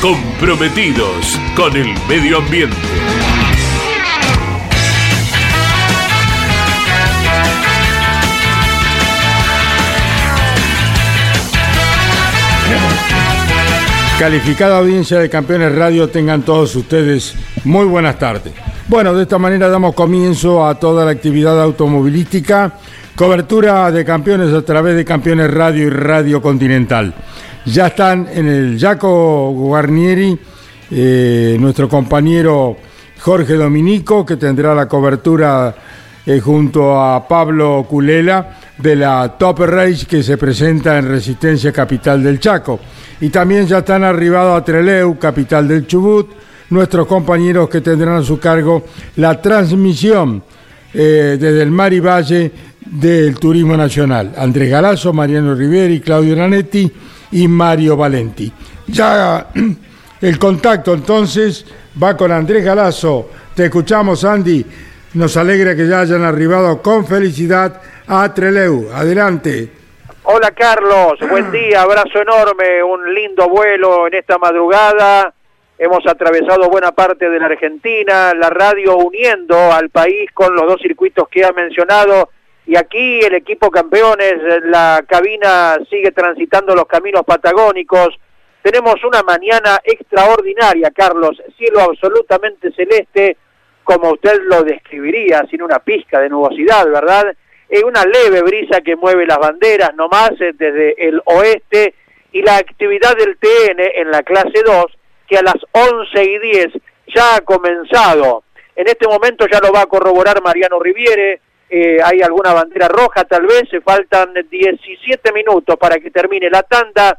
comprometidos con el medio ambiente. Calificada audiencia de Campeones Radio, tengan todos ustedes muy buenas tardes. Bueno, de esta manera damos comienzo a toda la actividad automovilística, cobertura de campeones a través de Campeones Radio y Radio Continental. Ya están en el Jaco Guarnieri, eh, nuestro compañero Jorge Dominico, que tendrá la cobertura eh, junto a Pablo Culela de la Top Race que se presenta en Resistencia Capital del Chaco. Y también ya están arribados a Treleu, capital del Chubut, nuestros compañeros que tendrán a su cargo la transmisión eh, desde el mar y valle del Turismo Nacional. Andrés Galazo, Mariano Riveri, Claudio Nanetti y Mario Valenti. Ya el contacto entonces va con Andrés Galazo. Te escuchamos, Andy. Nos alegra que ya hayan arribado con felicidad a Treleu. Adelante. Hola Carlos, buen día, abrazo enorme, un lindo vuelo en esta madrugada. Hemos atravesado buena parte de la Argentina, la radio uniendo al país con los dos circuitos que ha mencionado. Y aquí el equipo campeones, la cabina sigue transitando los caminos patagónicos. Tenemos una mañana extraordinaria, Carlos, cielo absolutamente celeste, como usted lo describiría, sin una pizca de nubosidad, ¿verdad? Es una leve brisa que mueve las banderas nomás eh, desde el oeste y la actividad del TN en la clase 2 que a las 11 y 10 ya ha comenzado. En este momento ya lo va a corroborar Mariano Riviere, eh, hay alguna bandera roja tal vez, se faltan 17 minutos para que termine la tanda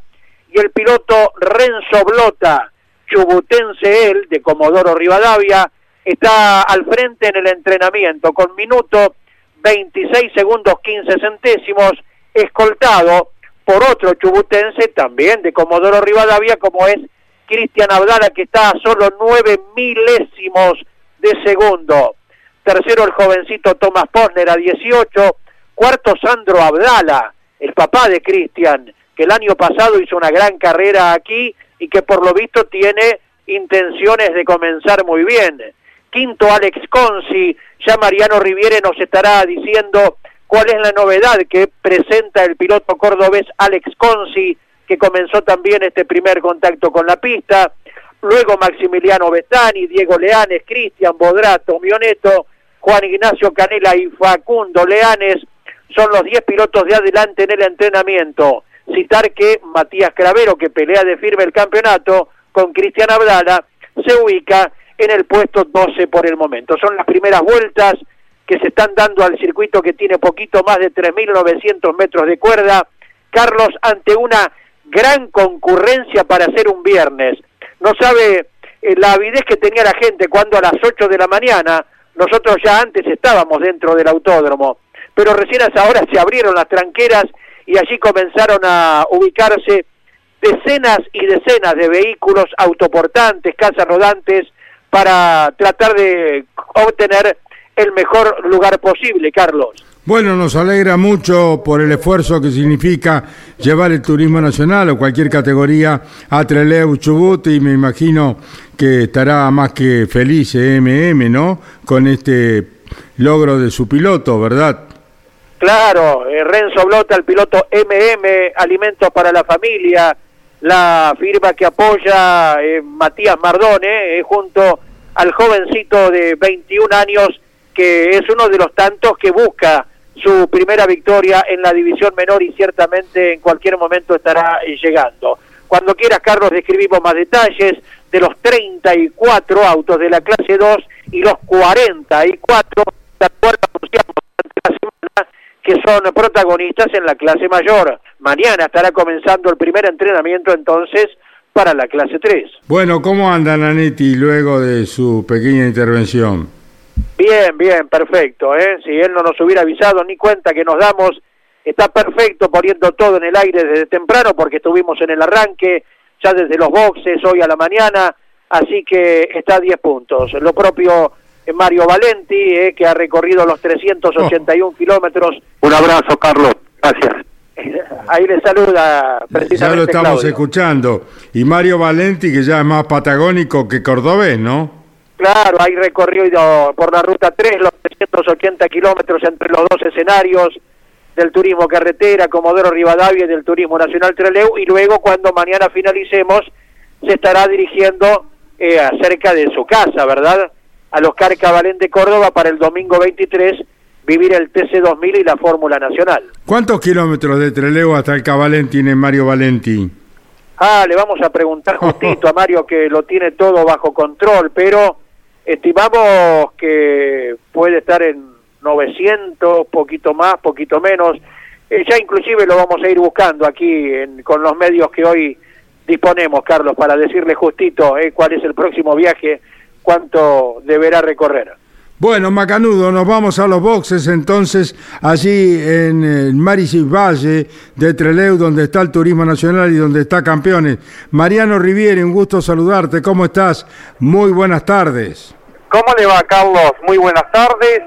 y el piloto Renzo Blota, chubutense él, de Comodoro Rivadavia, está al frente en el entrenamiento con minuto 26 segundos 15 centésimos, escoltado por otro chubutense también de Comodoro Rivadavia, como es Cristian Abdala, que está a solo 9 milésimos de segundo. Tercero el jovencito Tomás Posner a 18. Cuarto Sandro Abdala, el papá de Cristian, que el año pasado hizo una gran carrera aquí y que por lo visto tiene intenciones de comenzar muy bien. Quinto Alex Consi, ya Mariano Riviere nos estará diciendo cuál es la novedad que presenta el piloto cordobés Alex Consi, que comenzó también este primer contacto con la pista. Luego Maximiliano Betani, Diego Leanes, Cristian Bodrato, Mioneto, Juan Ignacio Canela y Facundo Leanes son los 10 pilotos de adelante en el entrenamiento. Citar que Matías Cravero, que pelea de firme el campeonato con Cristian Abdala, se ubica en el puesto 12 por el momento. Son las primeras vueltas que se están dando al circuito que tiene poquito más de 3.900 metros de cuerda. Carlos, ante una gran concurrencia para hacer un viernes. No sabe eh, la avidez que tenía la gente cuando a las 8 de la mañana, nosotros ya antes estábamos dentro del autódromo, pero recién a esa hora se abrieron las tranqueras y allí comenzaron a ubicarse decenas y decenas de vehículos autoportantes, casas rodantes, para tratar de obtener el mejor lugar posible, Carlos. Bueno, nos alegra mucho por el esfuerzo que significa llevar el turismo nacional o cualquier categoría a Trelew, Chubut y me imagino que estará más que feliz MM, ¿no? Con este logro de su piloto, ¿verdad? Claro, eh, Renzo Blota, el piloto MM, Alimentos para la Familia, la firma que apoya eh, Matías Mardone, eh, junto al jovencito de 21 años, que es uno de los tantos que busca su primera victoria en la división menor y ciertamente en cualquier momento estará eh, llegando. Cuando quieras, Carlos, describimos más detalles de los 34 autos de la clase 2 y los 44 de acuerdo la semana que son protagonistas en la clase mayor. Mañana estará comenzando el primer entrenamiento entonces para la clase 3. Bueno, ¿cómo anda Nanetti luego de su pequeña intervención? Bien, bien, perfecto. ¿eh? Si él no nos hubiera avisado ni cuenta que nos damos, está perfecto poniendo todo en el aire desde temprano porque estuvimos en el arranque, ya desde los boxes, hoy a la mañana, así que está a 10 puntos. Lo propio Mario Valenti, eh, que ha recorrido los 381 kilómetros. Un abrazo, Carlos. Gracias. Ahí le saluda precisamente Ya lo estamos escuchando. Y Mario Valenti, que ya es más patagónico que cordobés, ¿no? Claro, hay recorrido por la ruta 3 los 380 kilómetros entre los dos escenarios del turismo carretera, Comodoro Rivadavia y del turismo nacional Treleu, y luego cuando mañana finalicemos se estará dirigiendo eh, acerca de su casa, ¿verdad? A los Carcabalén de Córdoba para el domingo 23 vivir el TC2000 y la Fórmula Nacional. ¿Cuántos kilómetros de Trelew hasta el Cabalén tiene Mario Valenti? Ah, le vamos a preguntar justito a Mario que lo tiene todo bajo control, pero estimamos que puede estar en 900, poquito más, poquito menos. Eh, ya inclusive lo vamos a ir buscando aquí con los medios que hoy disponemos, Carlos, para decirle justito eh, cuál es el próximo viaje, cuánto deberá recorrer. Bueno, Macanudo, nos vamos a los boxes entonces, allí en el Marisis Valle de Treleu, donde está el Turismo Nacional y donde está Campeones. Mariano Riviere, un gusto saludarte, ¿cómo estás? Muy buenas tardes. ¿Cómo le va, Carlos? Muy buenas tardes.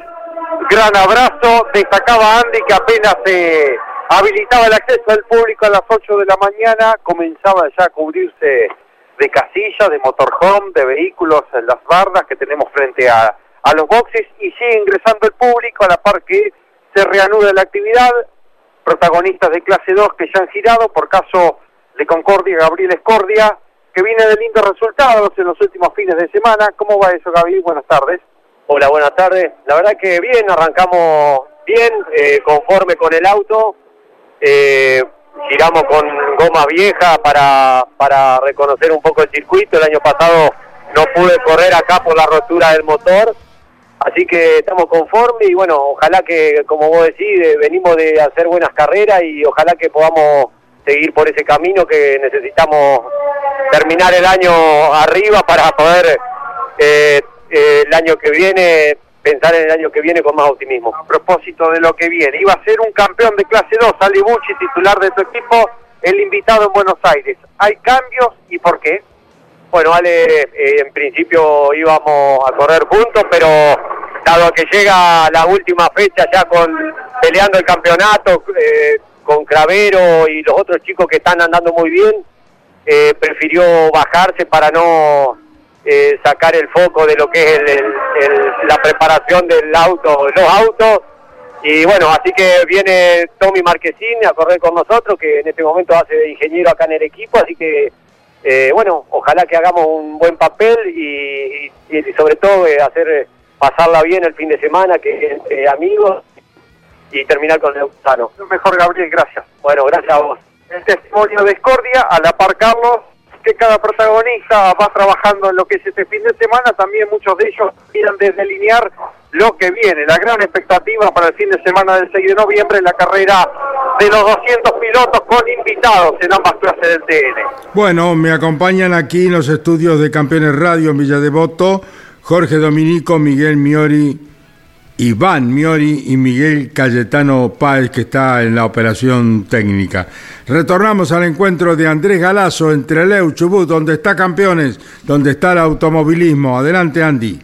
Gran abrazo. Destacaba Andy que apenas se habilitaba el acceso al público a las 8 de la mañana, comenzaba ya a cubrirse de casillas, de motorhome, de vehículos las bardas que tenemos frente a a los boxes y sigue ingresando el público a la par que se reanuda la actividad. Protagonistas de clase 2 que ya han girado, por caso de Concordia, Gabriel Escordia, que viene de lindos resultados en los últimos fines de semana. ¿Cómo va eso, Gabriel? Buenas tardes. Hola, buenas tardes. La verdad que bien, arrancamos bien, eh, conforme con el auto. Eh, giramos con goma vieja para, para reconocer un poco el circuito. El año pasado no pude correr acá por la rotura del motor Así que estamos conformes y bueno, ojalá que, como vos decís, venimos de hacer buenas carreras y ojalá que podamos seguir por ese camino que necesitamos terminar el año arriba para poder eh, eh, el año que viene pensar en el año que viene con más optimismo. A propósito de lo que viene, iba a ser un campeón de clase 2, Ali Bucci, titular de tu equipo, el invitado en Buenos Aires. ¿Hay cambios y por qué? Bueno, Ale, eh, en principio íbamos a correr juntos, pero dado que llega la última fecha ya con peleando el campeonato eh, con Cravero y los otros chicos que están andando muy bien, eh, prefirió bajarse para no sacar el foco de lo que es la preparación del auto, los autos. Y bueno, así que viene Tommy Marquesín a correr con nosotros, que en este momento hace ingeniero acá en el equipo, así que eh, bueno, ojalá que hagamos un buen papel y, sobre todo eh, hacer eh, pasarla bien el fin de semana, que entre amigos y terminar con sano. Mejor Gabriel, gracias. Bueno, gracias a vos. El testimonio de Escordia, a la par Carlos, que cada protagonista va trabajando en lo que es este fin de semana, también muchos de ellos quieren delinear lo que viene, la gran expectativa para el fin de semana del 6 de noviembre, la carrera de los 200 pilotos con invitados en ambas clases del TN. Bueno, me acompañan aquí en los estudios de Campeones Radio en Villa Devoto, Jorge Dominico, Miguel Miori, Iván Miori y Miguel Cayetano Páez, que está en la operación técnica. Retornamos al encuentro de Andrés Galazo entre Leu Chubut, donde está Campeones, donde está el automovilismo. Adelante, Andy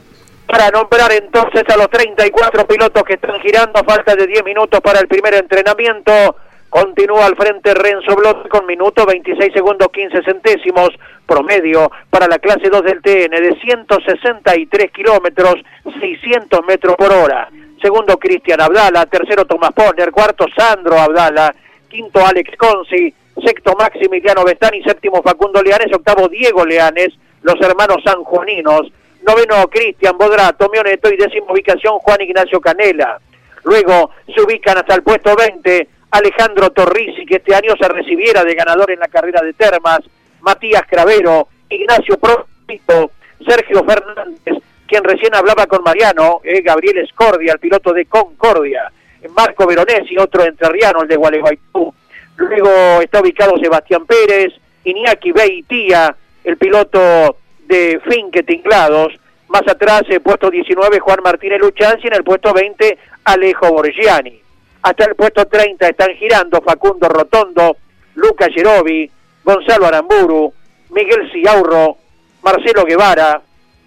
para nombrar entonces a los 34 pilotos que están girando, falta de 10 minutos para el primer entrenamiento. Continúa al frente Renzo Blot con minuto 26 segundos 15 centésimos promedio para la clase 2 del TN de 163 kilómetros 600 metros por hora. Segundo Cristian Abdala, tercero Tomás Poner, cuarto Sandro Abdala, quinto Alex Consi, sexto Maximiliano Bestani, séptimo Facundo Leanes, octavo Diego Leanes, los hermanos sanjuaninos, noveno Cristian Bodrato, Mioneto. Y décimo ubicación Juan Ignacio Canela. Luego se ubican hasta el puesto 20 Alejandro Torrisi, que este año se recibiera de ganador en la carrera de Termas, Matías Cravero, Ignacio Profito, Sergio Fernández, quien recién hablaba con Mariano, eh, Gabriel Escordia, el piloto de Concordia, Marco Veronesi, otro entrerriano, el de Gualeguaytú. Luego está ubicado Sebastián Pérez, Iñaki Beitía, el piloto de Finque Tinglados. Más atrás, el puesto 19, Juan Martínez Luchanzi, en el puesto 20, Alejo Borgiani. Hasta el puesto 30 están girando Facundo Rotondo, Luca Gerovi, Gonzalo Aramburu, Miguel Ciaurro, Marcelo Guevara.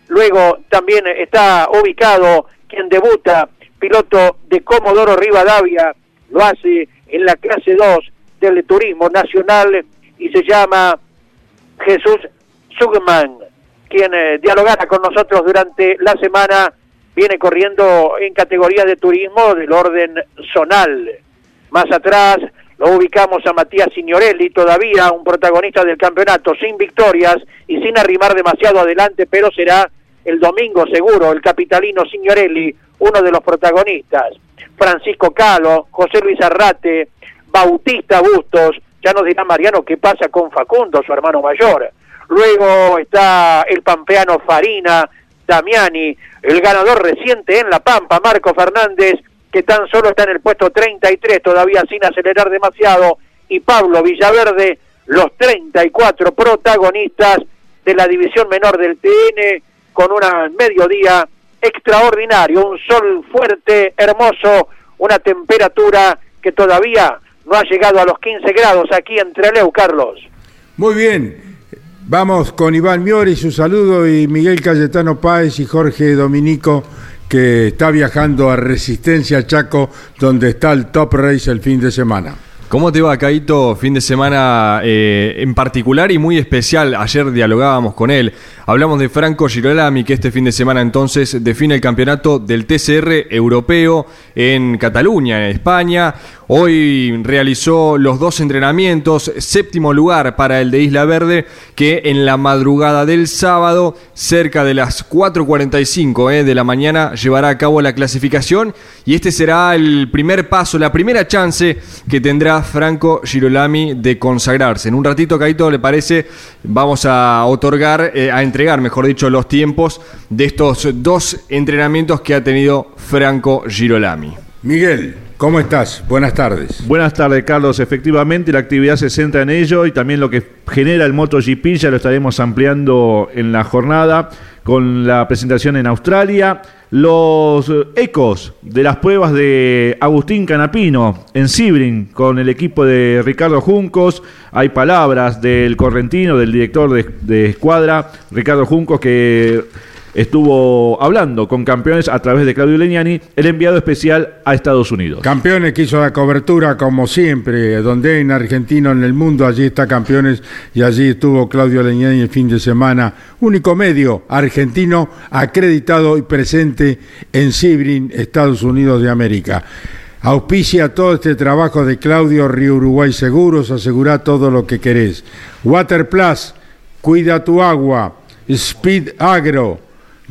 Luego también está ubicado quien debuta, piloto de Comodoro Rivadavia, lo hace en la clase 2 del Turismo Nacional y se llama Jesús Sugman, quien eh, dialogará con nosotros durante la semana, viene corriendo en categoría de turismo del orden zonal. Más atrás lo ubicamos a Matías Signorelli, todavía un protagonista del campeonato, sin victorias y sin arrimar demasiado adelante, pero será el domingo seguro, el capitalino Signorelli, uno de los protagonistas. Francisco Calo, José Luis Arrate, Bautista Bustos, ya nos dirá Mariano qué pasa con Facundo, su hermano mayor. Luego está el pampeano Farina, Damiani, el ganador reciente en La Pampa, Marco Fernández, que tan solo está en el puesto 33, todavía sin acelerar demasiado, y Pablo Villaverde, los 34 protagonistas de la división menor del TN, con un mediodía extraordinario, un sol fuerte, hermoso, una temperatura que todavía no ha llegado a los 15 grados aquí en Treleu, Carlos. Muy bien, Vamos con Iván Miori, su saludo, y Miguel Cayetano Páez y Jorge Dominico, que está viajando a Resistencia Chaco, donde está el Top Race el fin de semana. ¿Cómo te va, Caito? Fin de semana eh, en particular y muy especial. Ayer dialogábamos con él. Hablamos de Franco Girolami, que este fin de semana entonces define el campeonato del TCR europeo en Cataluña, en España. Hoy realizó los dos entrenamientos, séptimo lugar para el de Isla Verde, que en la madrugada del sábado, cerca de las 4.45 eh, de la mañana, llevará a cabo la clasificación y este será el primer paso, la primera chance que tendrá Franco Girolami de consagrarse. En un ratito, Caito, ¿le parece? Vamos a otorgar, eh, a entregar, mejor dicho, los tiempos de estos dos entrenamientos que ha tenido Franco Girolami. Miguel. ¿Cómo estás? Buenas tardes. Buenas tardes, Carlos. Efectivamente, la actividad se centra en ello y también lo que genera el MotoGP ya lo estaremos ampliando en la jornada con la presentación en Australia. Los ecos de las pruebas de Agustín Canapino en Sibrin con el equipo de Ricardo Juncos. Hay palabras del correntino, del director de, de escuadra, Ricardo Juncos, que estuvo hablando con campeones a través de Claudio Leñani, el enviado especial a Estados Unidos. Campeones que hizo la cobertura como siempre, donde en argentino en el mundo, allí está campeones y allí estuvo Claudio Leñani el fin de semana, único medio argentino acreditado y presente en Sibrin, Estados Unidos de América. Auspicia todo este trabajo de Claudio Río Uruguay Seguros, asegura todo lo que querés. Water Plus, cuida tu agua. Speed Agro,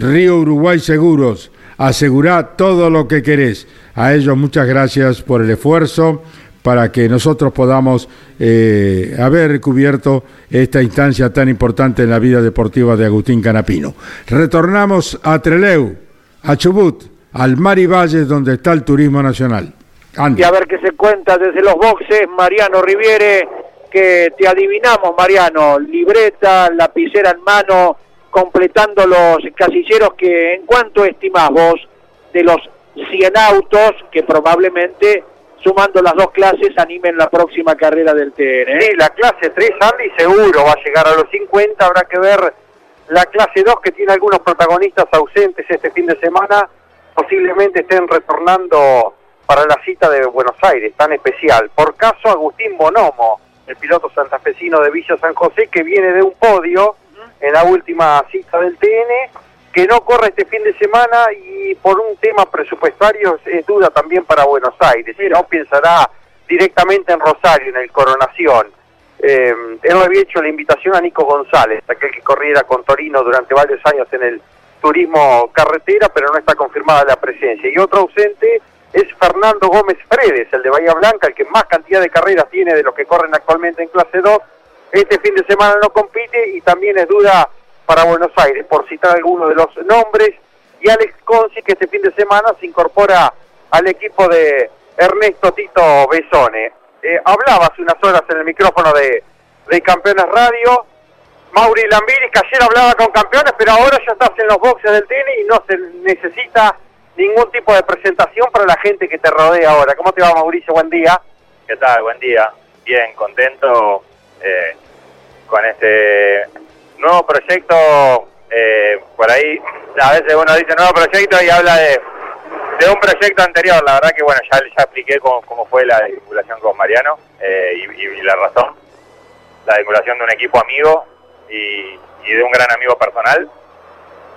Río Uruguay Seguros, asegura todo lo que querés. A ellos muchas gracias por el esfuerzo para que nosotros podamos eh, haber cubierto esta instancia tan importante en la vida deportiva de Agustín Canapino. Retornamos a Treleu, a Chubut, al Mar y Valles, donde está el turismo nacional. Y a ver qué se cuenta desde los boxes, Mariano Riviere, que te adivinamos, Mariano, libreta, lapicera en mano, completando los casilleros que en cuanto estimás vos de los 100 autos que probablemente sumando las dos clases animen la próxima carrera del TN. ¿eh? Sí, la clase 3 Andy seguro va a llegar a los 50, habrá que ver la clase 2 que tiene algunos protagonistas ausentes este fin de semana, posiblemente estén retornando para la cita de Buenos Aires, tan especial. Por caso Agustín Bonomo, el piloto santafesino de Villa San José, que viene de un podio, en la última cita del TN, que no corre este fin de semana y por un tema presupuestario es duda también para Buenos Aires, no pensará directamente en Rosario, en el Coronación. eh, él le había hecho la invitación a Nico González, aquel que corriera con Torino durante varios años en el turismo carretera, pero no está confirmada la presencia. Y otro ausente es Fernando Gómez Fredes, el de Bahía Blanca, el que más cantidad de carreras tiene de los que corren actualmente en clase 2. Este fin de semana no compite y también es duda para Buenos Aires, por citar algunos de los nombres. Y Alex Conci, que este fin de semana se incorpora al equipo de Ernesto Tito Besone. Eh, hablaba hace unas horas en el micrófono de, de Campeones Radio. Mauri Lambiris, que ayer hablaba con campeones, pero ahora ya estás en los boxes del tenis y no se necesita ningún tipo de presentación para la gente que te rodea ahora. ¿Cómo te va, Mauricio? Buen día. ¿Qué tal? Buen día. Bien, contento eh, con este nuevo proyecto. Eh, por ahí, a veces uno dice nuevo proyecto y habla de, de un proyecto anterior. La verdad que, bueno, ya, ya expliqué cómo, cómo fue la vinculación con Mariano eh, y, la razón. La vinculación de un equipo amigo y, y de un gran amigo personal,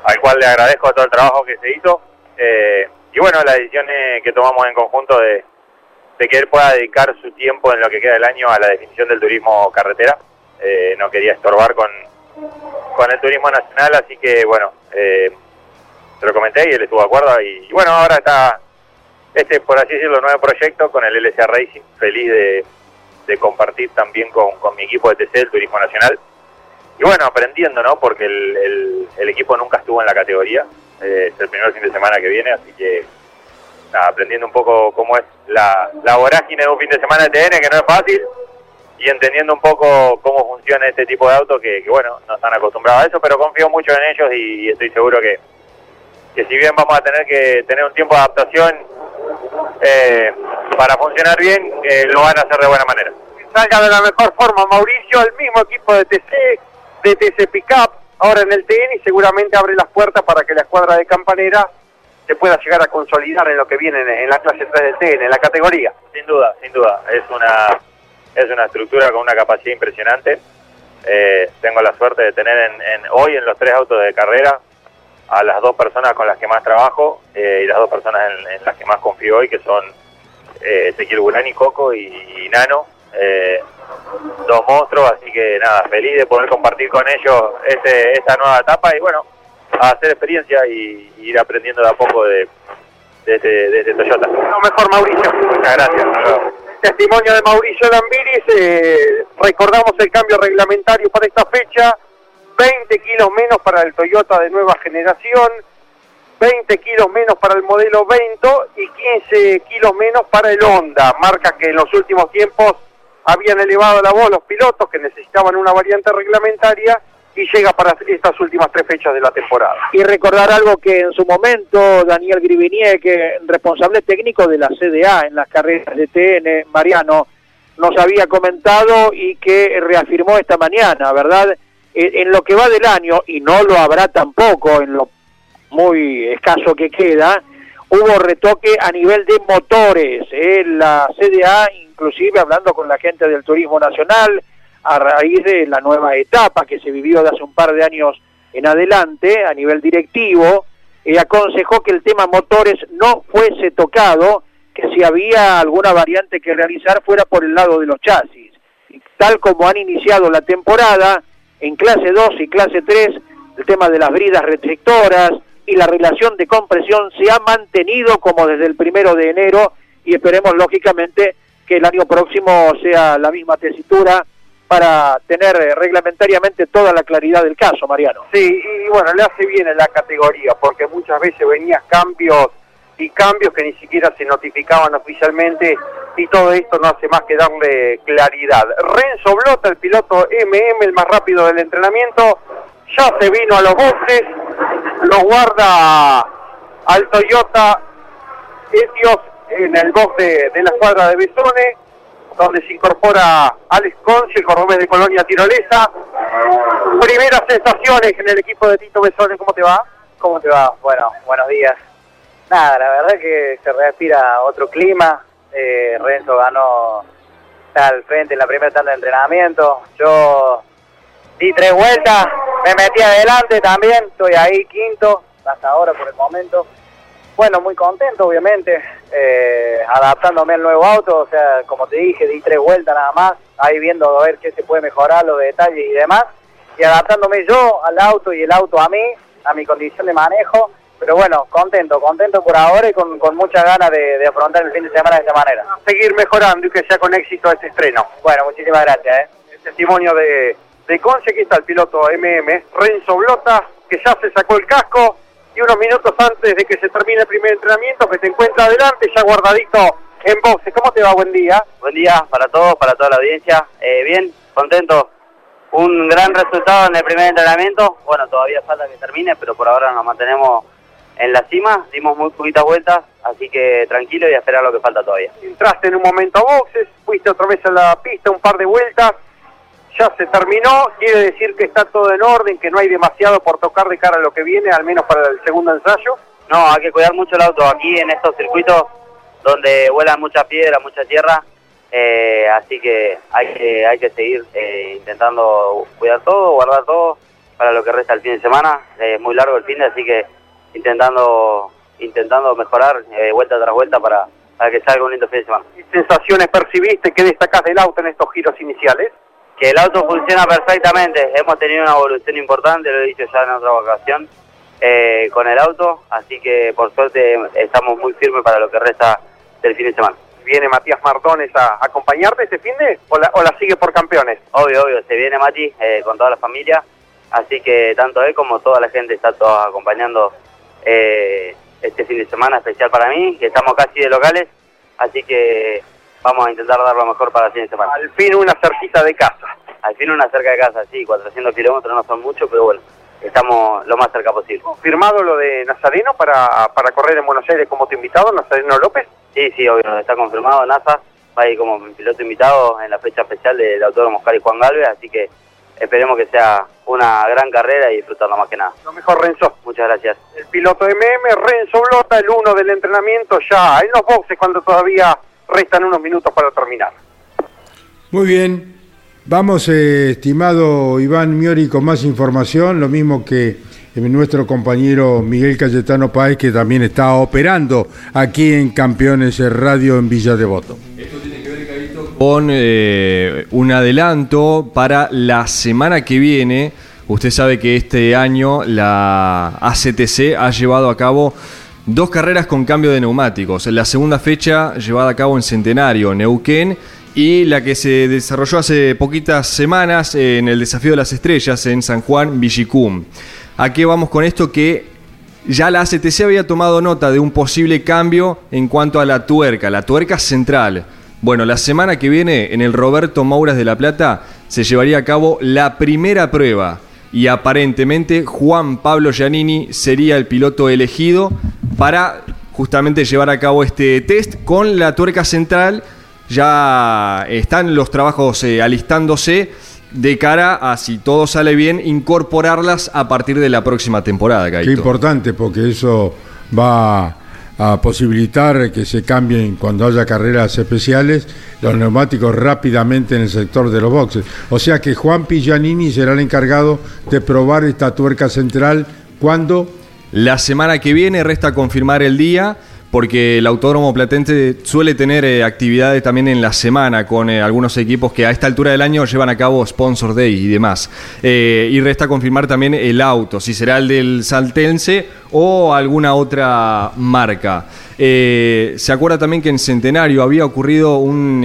al cual le agradezco todo el trabajo que se hizo eh, y bueno, la decisión que tomamos en conjunto de, de, que él pueda dedicar su tiempo en lo que queda del año a la definición del turismo carretera. Eh, no quería estorbar con, con el turismo nacional, así que bueno, eh, se lo comenté y él estuvo de acuerdo. Y, bueno, ahora está este, por así decirlo, nuevo proyecto con el LSA Racing. Feliz de, de compartir también con, con mi equipo de TC, el Turismo Nacional. Y bueno, aprendiendo, ¿no? Porque el, el, el equipo nunca estuvo en la categoría eh, es el primer fin de semana que viene, así que aprendiendo un poco cómo es la, la vorágine de un fin de semana de TN, que no es fácil, y entendiendo un poco cómo funciona este tipo de auto, que, bueno, no están acostumbrados a eso, pero confío mucho en ellos y, y estoy seguro que, que si bien vamos a tener que tener un tiempo de adaptación eh, para funcionar bien, eh, lo van a hacer de buena manera. Salga de la mejor forma, Mauricio, el mismo equipo de TC, de TC Pickup, ahora en el TN y seguramente abre las puertas para que la escuadra de Campanera se pueda llegar a consolidar en lo que viene en, la clase 3 del TN, en la categoría. Sin duda, sin duda, es una, es una estructura con una capacidad impresionante. Eh, tengo la suerte de tener en, en, hoy en los tres autos de carrera a las dos personas con las que más trabajo eh, y las dos personas en, en, las que más confío hoy, que son eh, Ezequiel Burani, Coco y, y Nano. Eh, dos monstruos, así que nada, feliz de poder compartir con ellos este, esta nueva etapa y bueno, a hacer experiencia y, y ir aprendiendo de a poco de, de, este, de este Toyota. Lo mejor, Mauricio. Muchas gracias. Testimonio de Mauricio Lambiris, eh, recordamos el cambio reglamentario para esta fecha, 20 kilos menos para el Toyota de nueva generación, 20 kilos menos para el modelo Vento y 15 kilos menos para el Honda, marca que en los últimos tiempos habían elevado la voz los pilotos que necesitaban una variante reglamentaria y llega para estas últimas tres fechas de la temporada. Y recordar algo que en su momento Daniel Grivinier, que responsable técnico de la CDA en las carreras de TN, Mariano, nos había comentado y que reafirmó esta mañana, ¿verdad? En lo que va del año, y no lo habrá tampoco en lo muy escaso que queda, hubo retoque a nivel de motores. ¿eh? La CDA, inclusive hablando con la gente del Turismo Nacional, a raíz de la nueva etapa que se vivió de hace un par de años en adelante, a nivel directivo, eh, aconsejó que el tema motores no fuese tocado, que si había alguna variante que realizar fuera por el lado de los chasis. Y tal como han iniciado la temporada, en clase 2 y clase 3, el tema de las bridas restrictoras, y la relación de compresión se ha mantenido como desde el primero de enero y esperemos lógicamente que el año próximo sea la misma tesitura para tener eh, reglamentariamente toda la claridad del caso, Mariano. Sí, y bueno, le hace bien en la categoría, porque muchas veces venías cambios y cambios que ni siquiera se notificaban oficialmente y todo esto no hace más que darle claridad. Renzo Blota, el piloto MM, el más rápido del entrenamiento, ya se vino a los boxes, lo guarda al Toyota Etios en el box de, de la escuadra de Besone, donde se incorpora Alex Conci, el de Colonia Tirolesa. Primeras sensaciones en el equipo de Tito Besone, ¿cómo te va? ¿Cómo te va? Bueno, buenos días. Nada, la verdad que se respira otro clima. Eh, Renzo ganó al frente en la primera tanda de entrenamiento. Yo di tres vueltas, me metí adelante también, estoy ahí quinto, hasta ahora por el momento. Bueno, muy contento obviamente, eh, adaptándome al nuevo auto, o sea, como te dije, di tres vueltas nada más, ahí viendo a ver qué se puede mejorar, los detalles y demás, y adaptándome yo al auto y el auto a mí, a mi condición de manejo, pero bueno, contento, contento por ahora y con, con muchas ganas de, de afrontar el fin de semana de esta manera. Seguir mejorando y que sea con éxito este estreno. Bueno, muchísimas gracias. ¿eh? El testimonio de, de Conce, aquí está el piloto MM, Renzo Blota, que ya se sacó el casco y unos minutos antes de que se termine el primer entrenamiento, que se encuentra adelante, ya guardadito en boxe. ¿Cómo te va? Buen día. Buen día para todos, para toda la audiencia. Eh, bien, contento. Un gran resultado en el primer entrenamiento. Bueno, todavía falta que termine, pero por ahora nos mantenemos en la cima. Dimos muy poquitas vueltas, así que tranquilo y a esperar lo que falta todavía. Entraste en un momento a boxes, fuiste otra vez a la pista un par de vueltas, ya se terminó, quiere decir que está todo en orden, que no hay demasiado por tocar de cara a lo que viene, al menos para el segundo ensayo. No, hay que cuidar mucho el auto aquí en estos circuitos donde vuelan mucha piedra, mucha tierra, eh, así que hay que, hay que seguir eh, intentando cuidar todo, guardar todo para lo que resta el fin de semana. Es muy largo el fin de, así que intentando intentando mejorar eh, vuelta tras vuelta para, para que salga un lindo fin de semana. ¿Qué sensaciones percibiste que destacás del auto en estos giros iniciales? Que el auto funciona perfectamente, hemos tenido una evolución importante, lo he dicho ya en otra ocasión, eh, con el auto, así que por suerte estamos muy firmes para lo que resta del fin de semana. ¿Viene Matías Martones a acompañarte este fin de o la, o la sigue por campeones? Obvio, obvio, se viene Mati eh, con toda la familia, así que tanto él como toda la gente está toda acompañando eh, este fin de semana especial para mí, que estamos casi de locales, así que vamos a intentar dar lo mejor para el fin de semana. Al fin una cerquita de casa. Al fin una cerca de casa, sí, 400 kilómetros no son mucho, pero bueno, estamos lo más cerca posible. ¿Firmado lo de Nazareno para, para correr en Buenos Aires como tu invitado, Nazareno López? Sí, sí, obvio, está confirmado NASA, va a ir como piloto invitado en la fecha especial del autódromo Oscar y Juan Galvez, así que esperemos que sea una gran carrera y disfrutarlo más que nada. Lo mejor, Renzo. Muchas gracias. El piloto MM, Renzo Blota, el uno del entrenamiento ya en los boxes cuando todavía restan unos minutos para terminar. Muy bien. Vamos, eh, estimado Iván Miori, con más información, lo mismo que eh, nuestro compañero Miguel Cayetano Páez, que también está operando aquí en Campeones Radio en Villa Devoto. con eh, un adelanto para la semana que viene. Usted sabe que este año la ACTC ha llevado a cabo dos carreras con cambio de neumáticos. La segunda fecha llevada a cabo en Centenario, Neuquén, y la que se desarrolló hace poquitas semanas en el Desafío de las Estrellas en San Juan, Villicum. ¿A qué vamos con esto? Que ya la ACTC había tomado nota de un posible cambio en cuanto a la tuerca, la tuerca central. Bueno, la semana que viene en el Roberto Mouras de La Plata se llevaría a cabo la primera prueba y aparentemente Juan Pablo Giannini sería el piloto elegido para justamente llevar a cabo este test con la tuerca central. Ya están los trabajos eh, alistándose de cara a, si todo sale bien, incorporarlas a partir de la próxima temporada. Qué importante, porque eso va a posibilitar que se cambien cuando haya carreras especiales los neumáticos rápidamente en el sector de los boxes. O sea que Juan Pillanini será el encargado de probar esta tuerca central cuando... La semana que viene resta confirmar el día porque el Autódromo Platense suele tener eh, actividades también en la semana con eh, algunos equipos que a esta altura del año llevan a cabo Sponsor Day y demás. Eh, y resta confirmar también el auto, si será el del Saltense o alguna otra marca. Se acuerda también que en Centenario había ocurrido un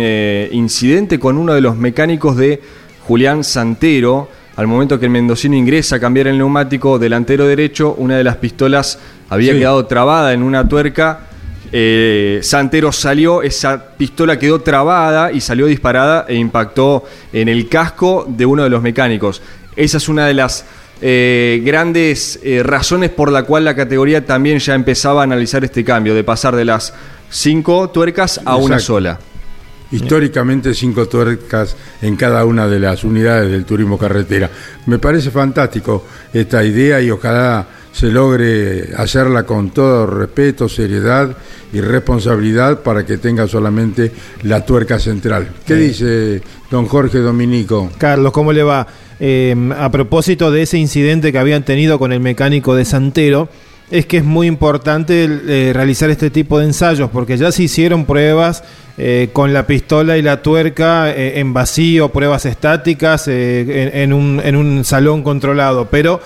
incidente con uno de los mecánicos de Julián Santero. Al momento que el mendocino ingresa a cambiar el neumático delantero derecho, una de las pistolas había Sí. quedado trabada en una tuerca. Eh, Santero salió, esa pistola quedó trabada y salió disparada e impactó en el casco de uno de los mecánicos. Esa es una de las eh, grandes eh, razones por la cual la categoría también ya empezaba a analizar este cambio, de pasar de las cinco tuercas a una sola. Históricamente cinco tuercas en cada una de las unidades del turismo carretera. Me parece fantástico esta idea y ojalá se logre hacerla con todo respeto, seriedad y responsabilidad para que tenga solamente la tuerca central. ¿Qué dice don Jorge Dominico? Carlos, ¿cómo le va? Eh, a propósito de ese incidente que habían tenido con el mecánico de Santero, es que es muy importante eh, realizar este tipo de ensayos, porque ya se hicieron pruebas eh, con la pistola y la tuerca eh, en vacío, pruebas estáticas en, un, en, un, salón controlado, pero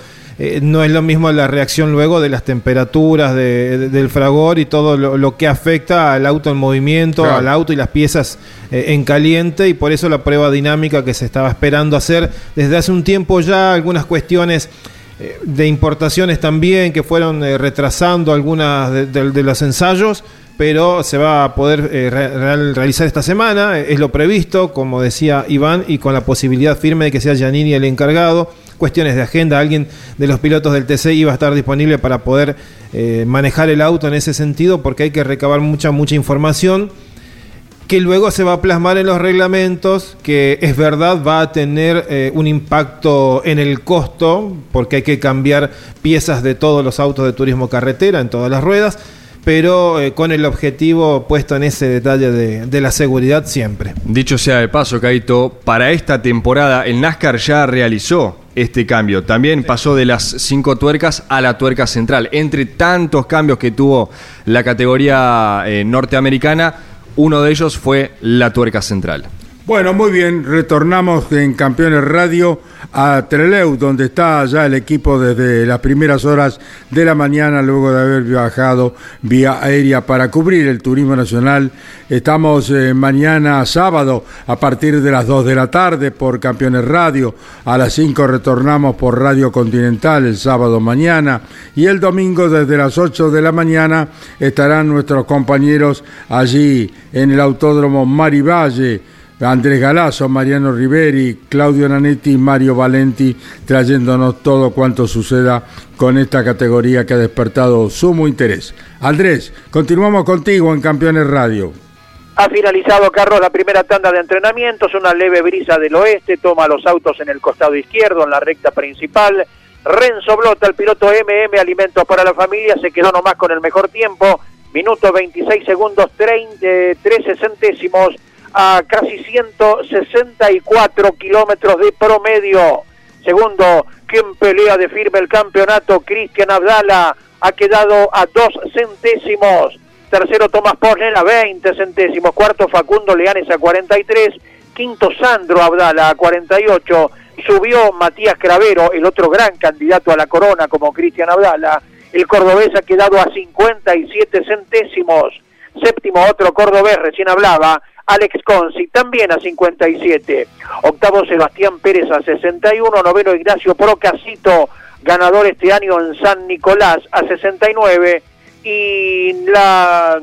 no es lo mismo la reacción luego de las temperaturas del fragor y todo lo, que afecta al auto en movimiento, al auto y las piezas en caliente, y por eso la prueba dinámica que se estaba esperando hacer desde hace un tiempo ya, algunas cuestiones eh, de importaciones también que fueron eh, retrasando algunas de, los ensayos, pero se va a poder eh, realizar esta semana, es lo previsto, como decía Iván, y con la posibilidad firme de que sea Giannini el encargado. Cuestiones de agenda, alguien de los pilotos del TC iba a estar disponible para poder manejar el auto en ese sentido, porque hay que recabar mucha, mucha información que luego se va a plasmar en los reglamentos, que es verdad va a tener eh, un impacto en el costo, porque hay que cambiar piezas de todos los autos de turismo carretera, en todas las ruedas, pero eh, con el objetivo puesto en ese detalle de, de, la seguridad siempre. Dicho sea de paso, Caito, para esta temporada el NASCAR ya realizó este cambio. También pasó de las cinco tuercas a la tuerca central. Entre tantos cambios que tuvo la categoría eh, norteamericana, uno de ellos fue la tuerca central. Bueno, muy bien, retornamos en Campeones Radio a Treleu, donde está ya el equipo desde las primeras horas de la mañana, luego de haber viajado vía aérea para cubrir el turismo nacional. Estamos eh, mañana sábado a partir de las 2 de la tarde por Campeones Radio, a las 5 retornamos por Radio Continental el sábado mañana y el domingo desde las 8 de la mañana estarán nuestros compañeros allí en el Autódromo Marivalle Andrés Galazo, Mariano Riveri, Claudio Nanetti Mario Valenti, trayéndonos todo cuanto suceda con esta categoría que ha despertado sumo interés. Andrés, continuamos contigo en Campeones Radio. Ha finalizado Carlos la primera tanda de entrenamientos, una leve brisa del oeste, toma los autos en el costado izquierdo, en la recta principal. Renzo Blota, el piloto MM Alimentos para la Familia, se quedó nomás con el mejor tiempo, minuto 26 segundos 13 centésimos a casi 164 kilómetros de promedio. Segundo, quien pelea de firme el campeonato, Cristian Abdala, ha quedado a dos centésimos. Tercero, Tomás Pornel a 20 centésimos. Cuarto, Facundo Leanes a 43. Quinto, Sandro Abdala a 48. Subió Matías Cravero, el otro gran candidato a la corona como Cristian Abdala. El cordobés ha quedado a 57 centésimos. Séptimo, otro cordobés, recién hablaba, Alex Consi también a 57. Octavo Sebastián Pérez a 61. Noveno Ignacio Procasito, ganador este año en San Nicolás a 69. Y la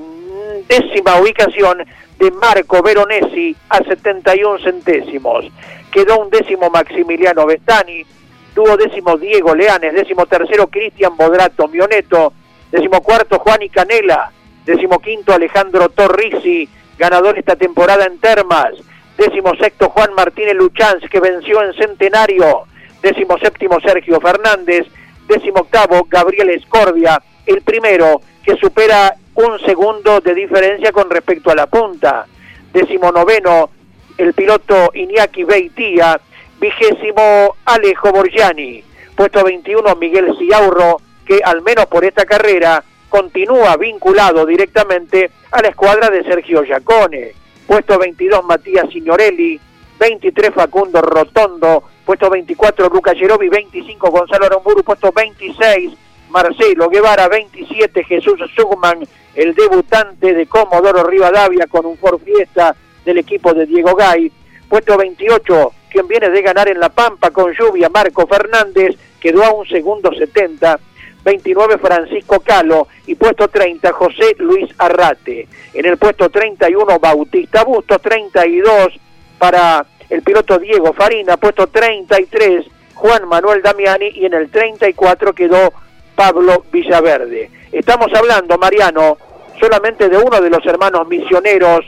décima ubicación de Marco Veronesi a 71 centésimos. Quedó un décimo Maximiliano Bestani, tuvo décimo Diego Leanes, décimo tercero Cristian Bodrato Mioneto, décimo cuarto Juan y Canela, décimo quinto Alejandro Torrisi, ganador esta temporada en Termas. Décimo sexto Juan Martínez Luchanz, que venció en Centenario. Décimo séptimo Sergio Fernández. Décimo octavo Gabriel Escordia, el primero que supera un segundo de diferencia con respecto a la punta. Décimo noveno el piloto Iñaki Beitía. Vigésimo Alejo Borgiani. Puesto 21 Miguel Ciaurro, que al menos por esta carrera continúa vinculado directamente a la escuadra de Sergio Giacone. Puesto 22 Matías Signorelli, 23 Facundo Rotondo, puesto 24 Luca Gerovi, 25 Gonzalo Aramburu, puesto 26 Marcelo Guevara, 27 Jesús Sugman, el debutante de Comodoro Rivadavia con un Ford Fiesta del equipo de Diego Gay, puesto 28 quien viene de ganar en La Pampa con lluvia, Marco Fernández, quedó a un segundo 70, 29 Francisco Calo y puesto 30 José Luis Arrate. En el puesto 31 Bautista Bustos, 32 para el piloto Diego Farina, puesto 33 Juan Manuel Damiani y en el 34 quedó Pablo Villaverde. Estamos hablando, Mariano, solamente de uno de los hermanos misioneros,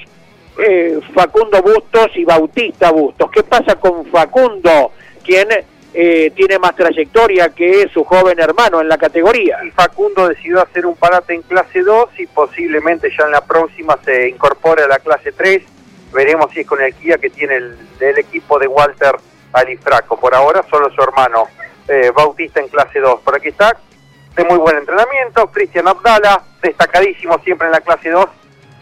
eh, Facundo Bustos y Bautista Bustos. ¿Qué pasa con Facundo, quien eh, tiene más trayectoria que su joven hermano en la categoría. Y Facundo decidió hacer un parate en clase 2 y posiblemente ya en la próxima se incorpore a la clase 3. Veremos si es con el Kia que tiene el, del equipo de Walter Alifraco. Por ahora solo su hermano eh, Bautista en clase 2. Por aquí está de muy buen entrenamiento, Cristian Abdala, destacadísimo siempre en la clase 2,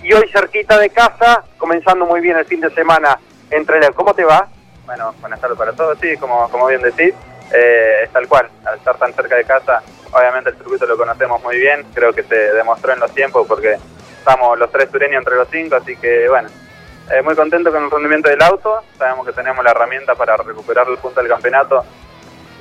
y hoy cerquita de casa, comenzando muy bien el fin de semana entre Leo. ¿Cómo te va? Bueno, buenas tardes para todos, sí, como, como bien decís, eh, es tal cual, al estar tan cerca de casa, obviamente el circuito lo conocemos muy bien, creo que se demostró en los tiempos porque estamos los tres sureños entre los cinco, así que bueno, eh, muy contento con el rendimiento del auto, sabemos que tenemos la herramienta para recuperar el punto del campeonato,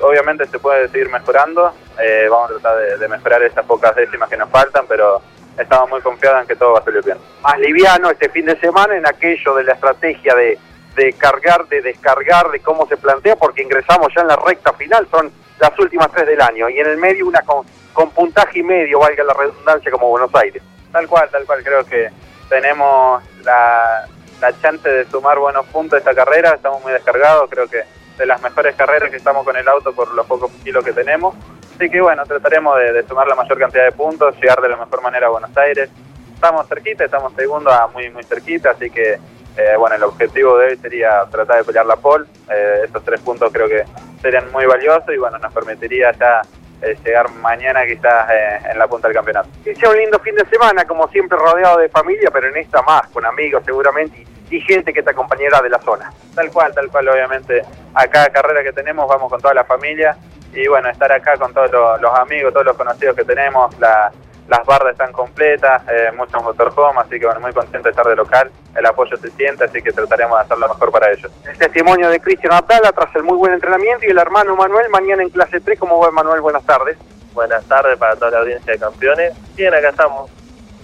obviamente se puede seguir mejorando, eh, vamos a tratar de, de mejorar esas pocas décimas que nos faltan, pero estamos muy confiados en que todo va a salir bien. Más liviano este fin de semana en aquello de la estrategia de, de cargar, de descargar, de cómo se plantea, porque ingresamos ya en la recta final, son las últimas tres del año, y en el medio una con, puntaje y medio, valga la redundancia, como Buenos Aires. Tal cual, tal cual, creo que tenemos la, la chance de sumar buenos puntos a esta carrera, estamos muy descargados, creo que de las mejores carreras que estamos con el auto por los pocos kilos que tenemos. Así que bueno, trataremos de, de sumar la mayor cantidad de puntos, llegar de la mejor manera a Buenos Aires. Estamos cerquita, estamos segundo a muy muy cerquita, así que eh, bueno, el objetivo de hoy sería tratar de pelear la pole. Eh, estos tres puntos creo que serían muy valiosos y bueno, nos permitiría ya eh, llegar mañana quizás eh, en la punta del campeonato. Que sea un lindo fin de semana, como siempre rodeado de familia, pero en esta más, con amigos seguramente, y, y gente que te acompañará de la zona. Tal cual, tal cual, obviamente. A cada carrera que tenemos vamos con toda la familia y bueno, estar acá con todos los, los amigos, todos los conocidos que tenemos, la, las bardas están completas, eh, muchos motorhome, así que bueno, muy contento de estar de local, el apoyo se siente, así que trataremos de hacer lo mejor para ellos. El testimonio de Cristian Abdala tras el muy buen entrenamiento y el hermano Manuel mañana en clase 3. ¿Cómo va Manuel? Buenas tardes. Buenas tardes para toda la audiencia de campeones. Bien, acá estamos.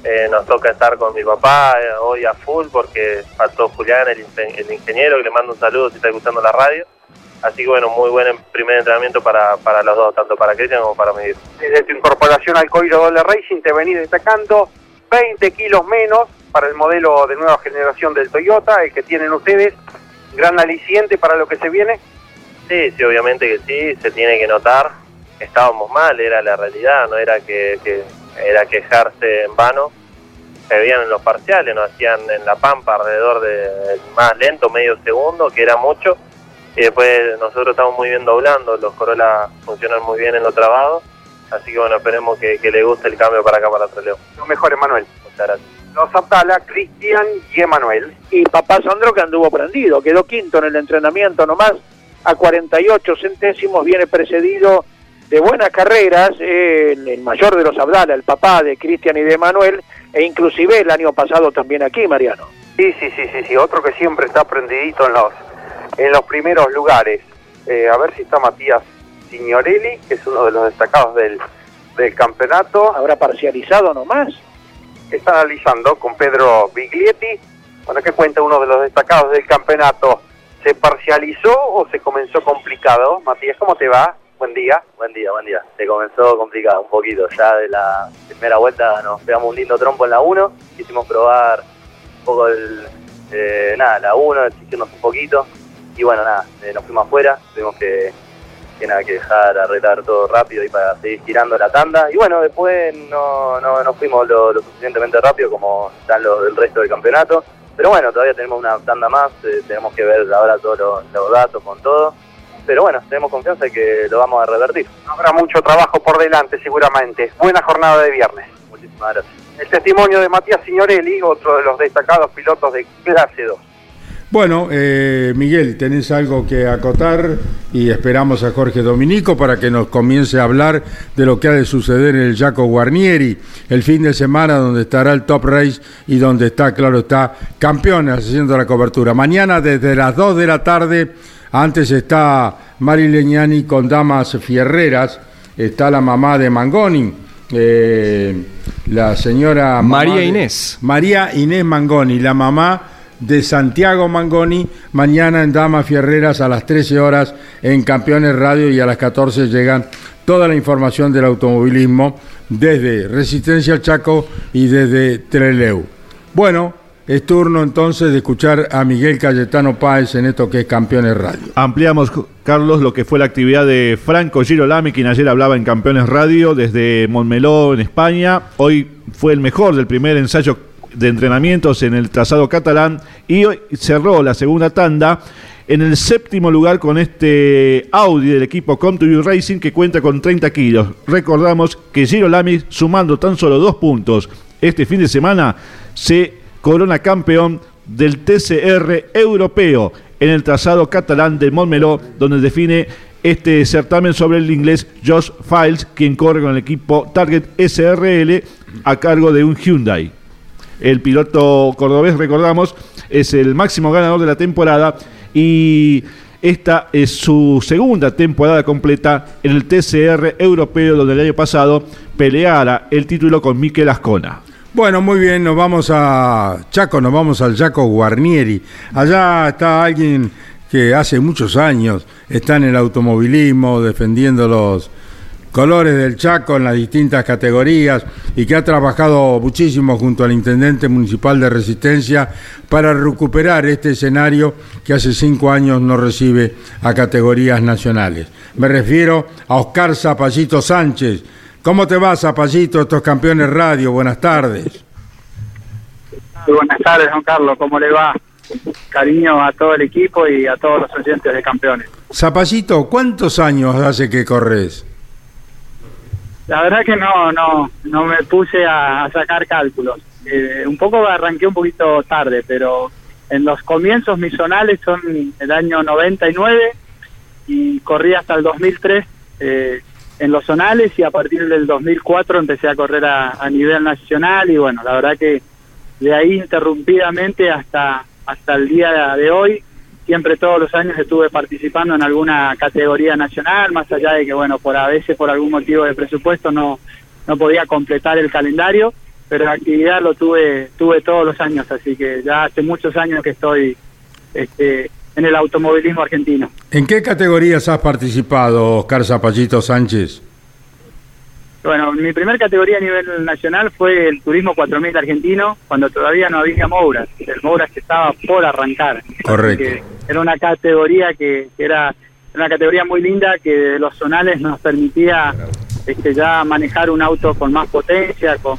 Eh, nos toca estar con mi papá eh, hoy a full porque faltó Julián, el, ingen- el ingeniero, que le mando un saludo si está escuchando la radio. Así que bueno, muy buen primer entrenamiento para, para los dos, tanto para Cristian como para mí. Desde tu incorporación al Coiro Doble Racing te venís destacando 20 kilos menos para el modelo de nueva generación del Toyota, el que tienen ustedes. Gran aliciente para lo que se viene. Sí, sí, obviamente que sí, se tiene que notar. Estábamos mal, era la realidad, no era que, que era quejarse en vano. Se veían en los parciales, nos hacían en la pampa alrededor del más lento, medio segundo, que era mucho. Y después nosotros estamos muy bien doblando, los Corolla funcionan muy bien en los trabados. Así que bueno, esperemos que, que le guste el cambio para acá, para Trelew. Lo mejor, Emanuel. Muchas gracias. Los Abdala, Cristian y Emanuel. Y papá Sandro que anduvo prendido, quedó quinto en el entrenamiento nomás, a 48 centésimos, viene precedido de buenas carreras, eh, el, el mayor de los Abdala, el papá de Cristian y de Manuel, e inclusive el año pasado también aquí, Mariano. Sí, sí, sí, sí, sí. Otro que siempre está prendidito en los, en los primeros lugares. Eh, a ver si está Matías Signorelli, que es uno de los destacados del, del campeonato. ¿Habrá parcializado nomás? Está analizando con Pedro Biglietti. Bueno, ¿qué cuenta uno de los destacados del campeonato? ¿Se parcializó o se comenzó complicado? Matías, ¿cómo te va? Buen día. Buen día, buen día. Se comenzó complicado un poquito. Ya de la primera vuelta nos pegamos un lindo trompo en la 1. Quisimos probar un poco el, eh, nada, la 1, exigirnos un poquito. Y bueno, nada, eh, nos fuimos afuera. Tuvimos que, que nada, que dejar arreglar todo rápido y para seguir tirando la tanda. Y bueno, después no, no, no fuimos lo, lo suficientemente rápido como están los del resto del campeonato. Pero bueno, todavía tenemos una tanda más. eh, tenemos que ver ahora todos los, los datos con todo. Pero bueno, tenemos confianza de que lo vamos a revertir. Habrá mucho trabajo por delante seguramente. Buena jornada de viernes. Muchísimas gracias. El testimonio de Matías Signorelli, otro de los destacados pilotos de clase 2. Bueno, eh, Miguel, tenés algo que acotar y esperamos a Jorge Dominico para que nos comience a hablar de lo que ha de suceder en el Jaco Guarnieri el fin de semana donde estará el Top Race y donde está, claro, está campeones haciendo la cobertura. Mañana desde las 2 de la tarde, antes está Mari Leñani con Damas Fierreras, está la mamá de Mangoni. eh, la señora María de- Inés. María Inés Mangoni, la mamá de Santiago Mangoni, mañana en Damas Fierreras a las 13 horas en Campeones Radio y a las 14 llegan toda la información del automovilismo desde Resistencia Chaco y desde Treleu. Bueno, es turno entonces de escuchar a Miguel Cayetano Páez en esto que es Campeones Radio. Ampliamos, Carlos, lo que fue la actividad de Franco Girolami, quien ayer hablaba en Campeones Radio desde Montmeló, en España. Hoy fue el mejor del primer ensayo de entrenamientos en el trazado catalán y hoy cerró la segunda tanda en el séptimo lugar con este Audi del equipo Contour Racing que cuenta con 30 kilos. Recordamos que Giro Lamy, sumando tan solo dos puntos este fin de semana, se corona campeón del TCR europeo en el trazado catalán de Montmeló, donde define este certamen sobre el inglés Josh Files, quien corre con el equipo Target SRL a cargo de un Hyundai. El piloto cordobés, recordamos, es el máximo ganador de la temporada y esta es su segunda temporada completa en el TCR europeo, donde el año pasado peleara el título con Mikel Ascona. Bueno, muy bien, nos vamos a Chaco, nos vamos al Chaco Guarnieri. Allá está alguien que hace muchos años está en el automovilismo defendiendo los colores del Chaco en las distintas categorías y que ha trabajado muchísimo junto al intendente municipal de Resistencia para recuperar este escenario que hace cinco años no recibe a categorías nacionales. Me refiero a Oscar Zapallito Sánchez. ¿Cómo te va, Zapallito, estos campeones radio? Buenas tardes. Muy buenas tardes, Juan Carlos. ¿Cómo le va? Cariño a todo el equipo y a todos los oyentes de campeones. Zapallito, ¿cuántos años hace que corres? La verdad que no, no, no me puse a, sacar cálculos. Eh, un poco arranqué un poquito tarde, pero en los comienzos mis zonales son el año 99 y corrí hasta el 2003 eh, en los zonales y a partir del 2004 empecé a correr a, a nivel nacional y bueno, la verdad que de ahí interrumpidamente hasta hasta el día de hoy siempre todos los años estuve participando en alguna categoría nacional, más allá de que, bueno, por a veces por algún motivo de presupuesto no, no podía completar el calendario, pero la actividad lo tuve, tuve todos los años, así que ya hace muchos años que estoy este, en el automovilismo argentino. ¿En qué categorías has participado, Oscar Zapallito Sánchez? Bueno, mi primer categoría a nivel nacional fue el Turismo 4000 argentino, cuando todavía no había Mouras, el Mouras que estaba por arrancar. Correcto. Era una categoría que, era una categoría muy linda que de los zonales nos permitía este, ya manejar un auto con más potencia, con,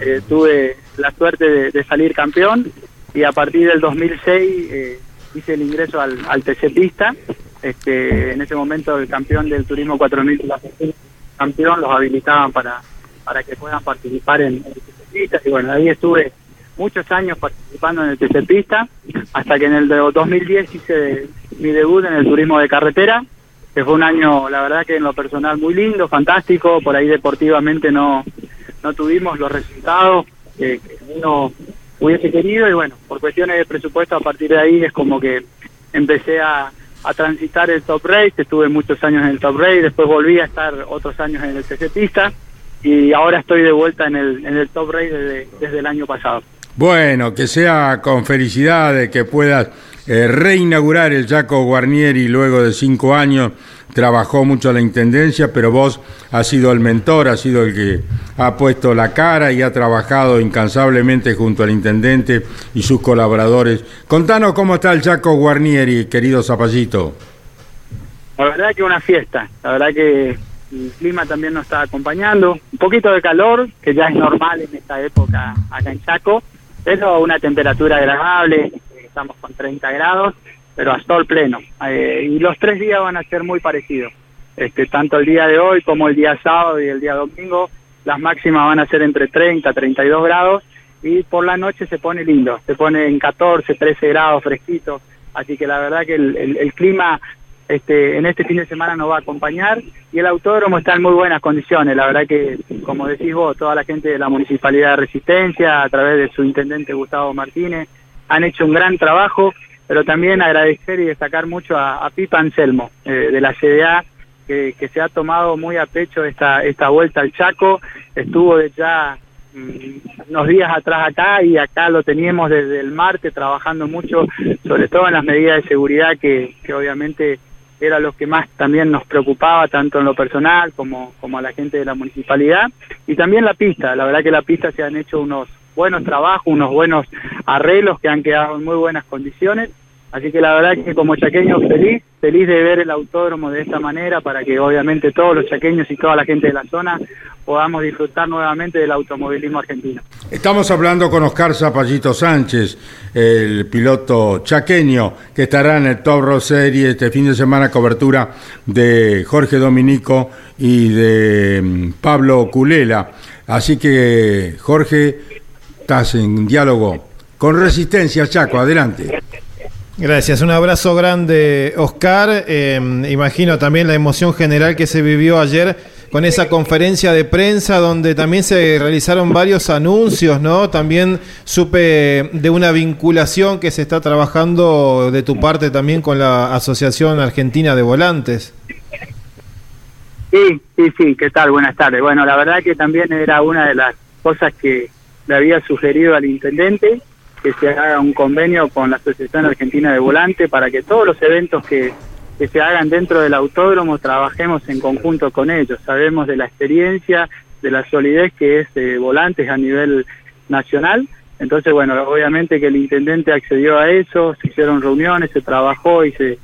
eh, tuve la suerte de, salir campeón y a partir del 2006 eh, hice el ingreso al, al TC Pista este, en ese momento el campeón del Turismo 4000 campeón los habilitaban para, para que puedan participar en, el TC y bueno, ahí estuve muchos años participando en el TC Pista hasta que en el 2010 hice mi debut en el turismo de carretera que fue un año, la verdad que en lo personal muy lindo, fantástico, por ahí deportivamente no, no tuvimos los resultados que uno hubiese querido. Y bueno, por cuestiones de presupuesto a partir de ahí es como que empecé a, a transitar el top race, estuve muchos años en el top race, después volví a estar otros años en el TC Pista y ahora estoy de vuelta en el, en el top race desde, el año pasado. Bueno, que sea con felicidad que puedas eh, reinaugurar el Jaco Guarnieri luego de cinco años. Trabajó mucho la intendencia, pero vos has sido el mentor, has sido el que ha puesto la cara y ha trabajado incansablemente junto al intendente y sus colaboradores. Contanos cómo está el Jaco Guarnieri, querido Zapallito. La verdad que una fiesta, la verdad que el clima también nos está acompañando, un poquito de calor, que ya es normal en esta época acá en Chaco, pero una temperatura agradable, estamos con 30 grados, pero a sol pleno. Eh, y los tres días van a ser muy parecidos. Este, tanto el día de hoy como el día sábado y el día domingo, las máximas van a ser entre 30 y 32 grados y por la noche se pone lindo, se pone en 14, 13 grados fresquito, así que la verdad que el, el, clima este, en este fin de semana nos va a acompañar y el autódromo está en muy buenas condiciones, la verdad que como decís vos, toda la gente de la Municipalidad de Resistencia, a través de su intendente Gustavo Martínez, han hecho un gran trabajo, pero también agradecer y destacar mucho a, Pipa Anselmo eh, de la CDA, que, se ha tomado muy a pecho esta, esta vuelta al Chaco, estuvo ya mm, unos días atrás acá y acá lo teníamos desde el martes trabajando mucho, sobre todo en las medidas de seguridad que, que obviamente era lo que más también nos preocupaba, tanto en lo personal como, como a la gente de la municipalidad, y también la pista, la verdad que la pista se han hecho unos buenos trabajos, unos buenos arreglos que han quedado en muy buenas condiciones Así que la verdad que como chaqueño feliz, feliz de ver el autódromo de esta manera para que obviamente todos los chaqueños y toda la gente de la zona podamos disfrutar nuevamente del automovilismo argentino. Estamos hablando con Oscar Zapallito Sánchez, el piloto chaqueño que estará en el Top Road Series este fin de semana, cobertura de Jorge Dominico y de mm, Pablo Culela. Así que, Jorge, estás en diálogo con Resistencia Chaco, adelante. Gracias, un abrazo grande, Oscar. Eh, imagino también la emoción general que se vivió ayer con esa conferencia de prensa donde también se realizaron varios anuncios, ¿no? También supe de una vinculación que se está trabajando de tu parte también con la Asociación Argentina de Volantes. Sí, sí, sí, ¿qué tal? Buenas tardes. Bueno, la verdad que también era una de las cosas que le había sugerido al intendente que se haga un convenio con la Asociación Argentina de Volante para que todos los eventos que, que se hagan dentro del autódromo trabajemos en conjunto con ellos. Sabemos de la experiencia, de la solidez que es de volantes a nivel nacional. Entonces, bueno, obviamente que el intendente accedió a eso, se hicieron reuniones, se trabajó y se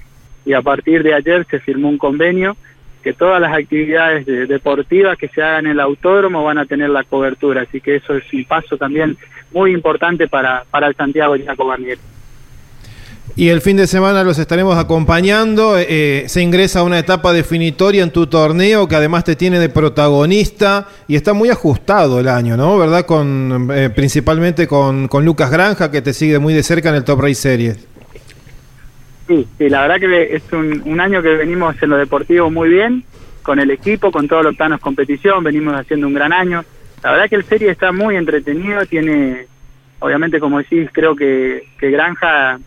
y a partir de ayer se firmó un convenio que todas las actividades de- deportivas que se hagan en el autódromo van a tener la cobertura. Así que eso es un paso también muy importante para, para el Santiago Jaco Barnier. Y el fin de semana los estaremos acompañando. eh, se ingresa a una etapa definitoria en tu torneo que además te tiene de protagonista y está muy ajustado el año, ¿no? ¿Verdad? Con, eh, principalmente con, con Lucas Granja que te sigue muy de cerca en el Top Race Series. Sí, sí, la verdad que es un, año que venimos en lo deportivo muy bien, con el equipo, con todos los planos competición, venimos haciendo un gran año. La verdad que el serie está muy entretenido, tiene, obviamente como decís, creo que, que Granja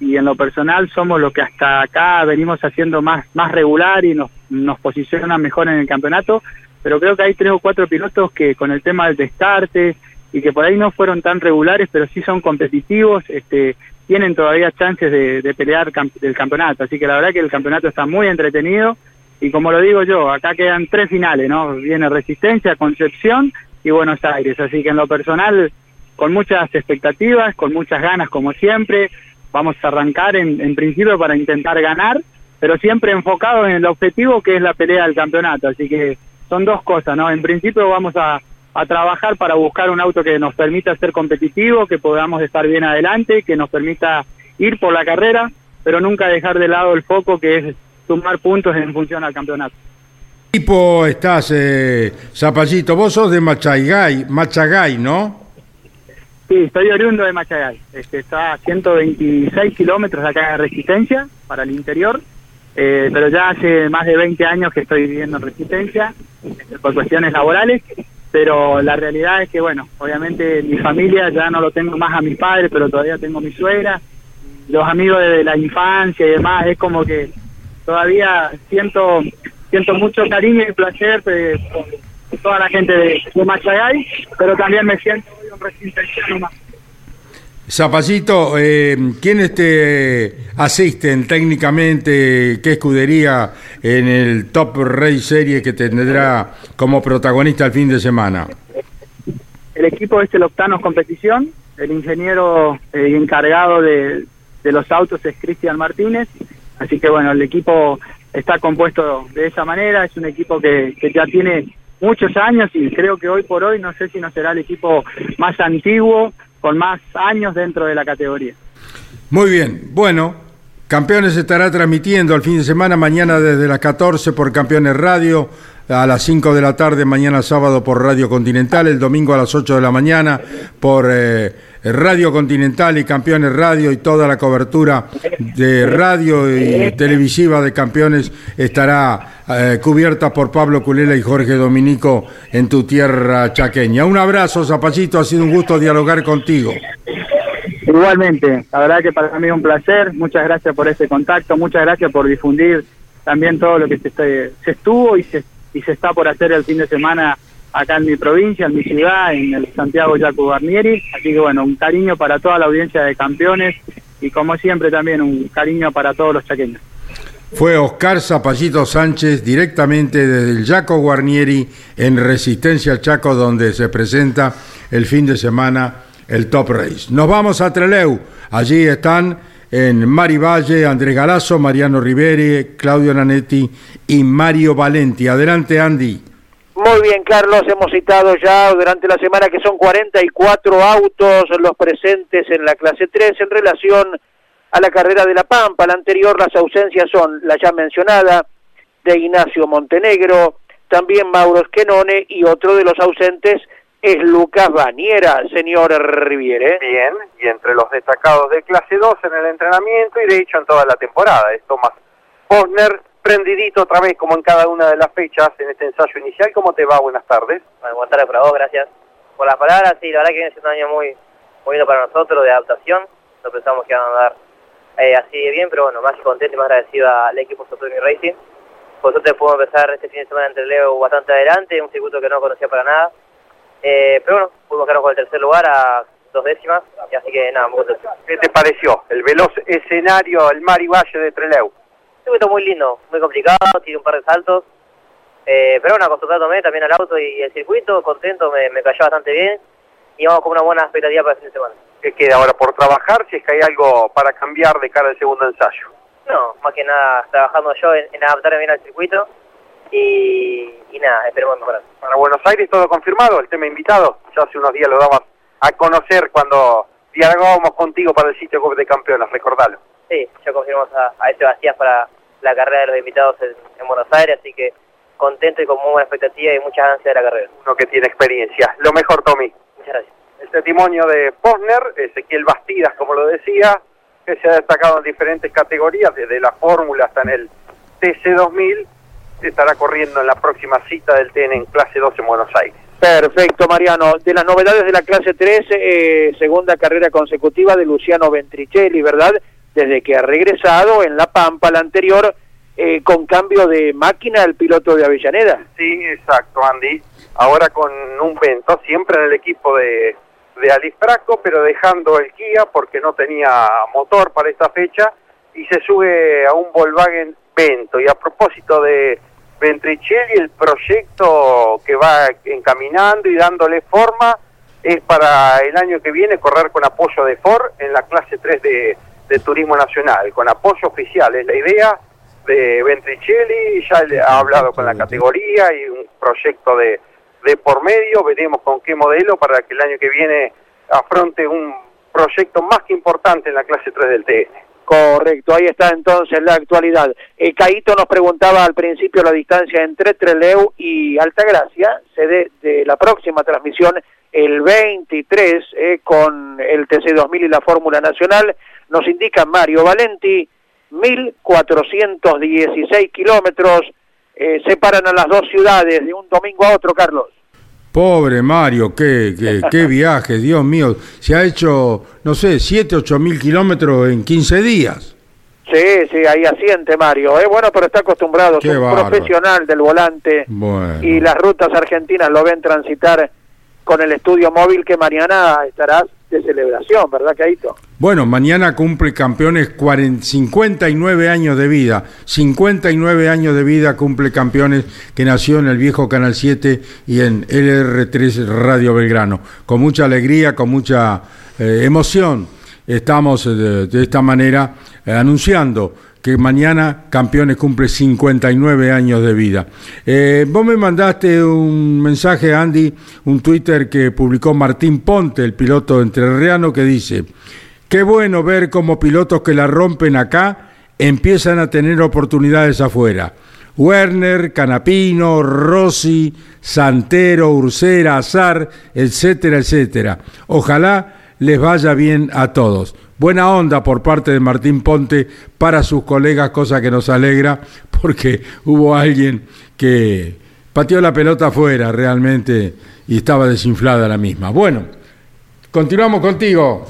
y en lo personal somos los que hasta acá venimos haciendo más, más regular y nos, nos posiciona mejor en el campeonato, pero creo que hay tres o cuatro pilotos que con el tema del destarte y que por ahí no fueron tan regulares, pero sí son competitivos, este, tienen todavía chances de, de pelear cam- del campeonato. Así que la verdad que el campeonato está muy entretenido y como lo digo yo, acá quedan tres finales, ¿no? Viene Resistencia, Concepción y Buenos Aires. Así que en lo personal, con muchas expectativas, con muchas ganas como siempre, vamos a arrancar en, en principio para intentar ganar, pero siempre enfocados en el objetivo que es la pelea del campeonato. Así que son dos cosas, ¿no? En principio vamos a, a trabajar para buscar un auto que nos permita ser competitivo, que podamos estar bien adelante, que nos permita ir por la carrera, pero nunca dejar de lado el foco que es sumar puntos en función al campeonato. Tipo estás, eh, Zapallito, vos sos de Machagay, Machagay, ¿no? Sí, estoy oriundo de Machagay. Este, está a 126 kilómetros de acá de Resistencia, para el interior, eh, pero ya hace más de 20 años que estoy viviendo en Resistencia, este, por cuestiones laborales, pero la realidad es que, bueno, obviamente mi familia ya no lo tengo más a mis padres, pero todavía tengo a mi suegra, los amigos de la infancia y demás, es como que todavía siento siento mucho cariño y placer eh, por toda la gente de, de Machagay, pero también me siento un resistenciano más. Zapallito, eh, ¿quiénes te asisten técnicamente? ¿Qué escudería en el Top Race Series que tendrá como protagonista el fin de semana? El equipo es el Octanos Competición, el ingeniero eh, encargado de, los autos es Cristian Martínez, así que bueno, el equipo está compuesto de esa manera, es un equipo que, que ya tiene muchos años y creo que hoy por hoy no sé si no será el equipo más antiguo, con más años dentro de la categoría. Muy bien, bueno, Campeones estará transmitiendo el fin de semana, mañana desde las 14 por Campeones Radio, a las 5 de la tarde, mañana sábado por Radio Continental, el domingo a las 8 de la mañana por eh, Radio Continental y Campeones Radio y toda la cobertura de radio y televisiva de Campeones estará eh, cubierta por Pablo Culela y Jorge Dominico en tu tierra chaqueña. Un abrazo, Zapallito, ha sido un gusto dialogar contigo. Igualmente, la verdad que para mí es un placer, muchas gracias por ese contacto, muchas gracias por difundir también todo lo que se, se estuvo y se, y se está por hacer el fin de semana acá en mi provincia, en mi ciudad, en el Santiago Jaco Barnieri, así que bueno, un cariño para toda la audiencia de campeones y como siempre también un cariño para todos los chaqueños. Fue Oscar Zapallito Sánchez directamente desde el Jaco Guarnieri en Resistencia Chaco, donde se presenta el fin de semana el Top Race. Nos vamos a Treleu. Allí están en Mari Valle, Andrés Galazo, Mariano Riveri, Claudio Nanetti y Mario Valenti. Adelante, Andy. Muy bien, Carlos, hemos citado ya durante la semana que son 44 autos los presentes en la clase 3 en relación a la carrera de La Pampa. La anterior, las ausencias son la ya mencionada de Ignacio Montenegro, también Mauro Esquenone y otro de los ausentes es Lucas Baniera, señor Riviere. Bien, y entre los destacados de clase 2 en el entrenamiento y de hecho en toda la temporada es Tomás Posner, prendidito otra vez como en cada una de las fechas en este ensayo inicial. ¿Cómo te va? Buenas tardes. Bueno, buenas tardes para vos, gracias por las palabras. Sí, la verdad que viene siendo un año muy, muy lindo para nosotros de adaptación. No pensamos que van a andar eh, así de bien, pero bueno, más contento y más agradecido al equipo Sopremi Racing. Por suerte pudimos empezar este fin de semana entre Leo bastante adelante, un circuito que no conocía para nada eh, pero bueno, pudimos quedarnos con el tercer lugar a dos décimas, así que nada, muy contento. ¿Qué te pareció el veloz escenario, el mar y valle de Treleu? Un muy lindo, muy complicado, tiene un par de saltos, eh, pero bueno, acostumbrándome también al auto y el circuito, contento, me, me cayó bastante bien y vamos con una buena expectativa para el fin de semana. ¿Qué queda ahora por trabajar si es que hay algo para cambiar de cara al segundo ensayo? No, más que nada trabajando yo en, en adaptarme bien al circuito y, y nada, esperemos mejorar. Para Buenos Aires todo confirmado, el tema invitado, ya hace unos días lo damos a conocer cuando dialogábamos contigo para el sitio de campeones, recordalo. Sí, ya confirmamos a, a este Bastías para la carrera de los invitados en, en Buenos Aires, así que contento y con muy buena expectativa y muchas ansias de la carrera. Uno que tiene experiencia. Lo mejor, Tommy. Muchas gracias. El testimonio de Posner, Ezequiel Bastidas, como lo decía, que se ha destacado en diferentes categorías, desde la fórmula hasta en el TC2000, estará corriendo en la próxima cita del TN en clase 2 en Buenos Aires. Perfecto, Mariano. De las novedades de la clase 3, eh, segunda carrera consecutiva de Luciano Ventricelli, ¿verdad? Desde que ha regresado en La Pampa, la anterior, eh, con cambio de máquina el piloto de Avellaneda. Sí, exacto, Andy. Ahora con un vento, siempre en el equipo de, de pero dejando el Kia porque no tenía motor para esta fecha y se sube a un Volkswagen Vento. Y a propósito de Ventricelli, el proyecto que va encaminando y dándole forma es para el año que viene correr con apoyo de Ford en la clase 3 de, de Turismo Nacional, con apoyo oficial. Es la idea de Ventricelli, ya ha hablado con la categoría y un proyecto de, de por medio, veremos con qué modelo para que el año que viene afronte un proyecto más que importante en la clase 3 del TN. Correcto, ahí está entonces la actualidad. Eh, Caíto nos preguntaba al principio la distancia entre Treleu y Altagracia, sede de la próxima transmisión el 23 eh, con el TC2000 y la Fórmula Nacional. Nos indica Mario Valenti, 1.416 kilómetros eh, separan a las dos ciudades de un domingo a otro, Carlos. Pobre Mario, qué, qué, qué viaje, Dios mío. Se ha hecho, no sé, 7, 8 mil kilómetros en 15 días. Sí, sí, ahí asiente Mario. ¿eh? Bueno, pero está acostumbrado, es un bárbaro. profesional del volante Bueno. y las rutas argentinas lo ven transitar con el estudio móvil que mañana estará de celebración, ¿verdad, Caíto? Bueno, mañana cumple campeones 40 59 años de vida. 59 años de vida cumple campeones que nació en el viejo Canal 7 y en LR3 Radio Belgrano. Con mucha alegría, con mucha eh, emoción, estamos eh, de, de esta manera eh, anunciando que mañana Campeones cumple 59 años de vida. Eh, vos me mandaste un mensaje, Andy, un Twitter que publicó Martín Ponte, el piloto entrerriano, que dice, qué bueno ver cómo pilotos que la rompen acá empiezan a tener oportunidades afuera. Werner, Canapino, Rossi, Santero, Ursera, Azar, etcétera, etcétera. Ojalá les vaya bien a todos. Buena onda por parte de Martín Ponte para sus colegas, cosa que nos alegra, porque hubo alguien que pateó la pelota afuera realmente y estaba desinflada la misma. Bueno, continuamos contigo.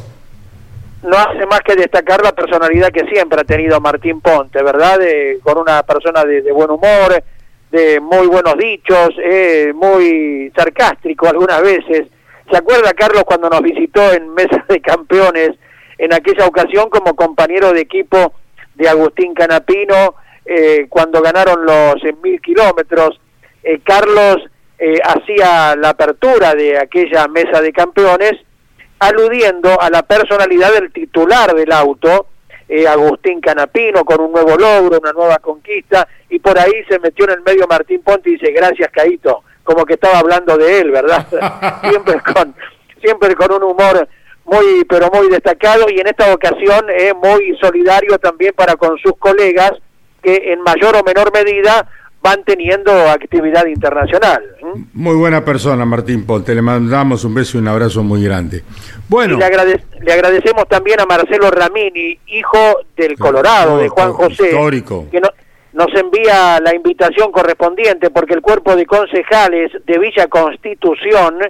no hace más que destacar la personalidad que siempre ha tenido Martín Ponte, ¿verdad? Eh, con una persona de, de buen humor, de muy buenos dichos, eh, muy sarcástico algunas veces. ¿Se acuerda, Carlos, cuando nos visitó en Mesa de Campeones, en aquella ocasión como compañero de equipo de Agustín Canapino, eh, cuando ganaron los eh, mil kilómetros? Eh, Carlos eh, hacía la apertura de aquella Mesa de Campeones, aludiendo a la personalidad del titular del auto, eh, Agustín Canapino con un nuevo logro, una nueva conquista, y por ahí se metió en el medio Martín Ponte y dice, gracias Caito, como que estaba hablando de él, ¿verdad? siempre con siempre con un humor muy pero muy destacado y en esta ocasión es muy solidario también para con sus colegas que en mayor o menor medida van teniendo actividad internacional. Muy buena persona, Martín Ponte. Le mandamos un beso y un abrazo muy grande. Bueno. le, agradecemos también a Marcelo Ramini, hijo del Colorado, de Juan José, histórico. que nos envía la invitación correspondiente porque el cuerpo de concejales de Villa Constitución,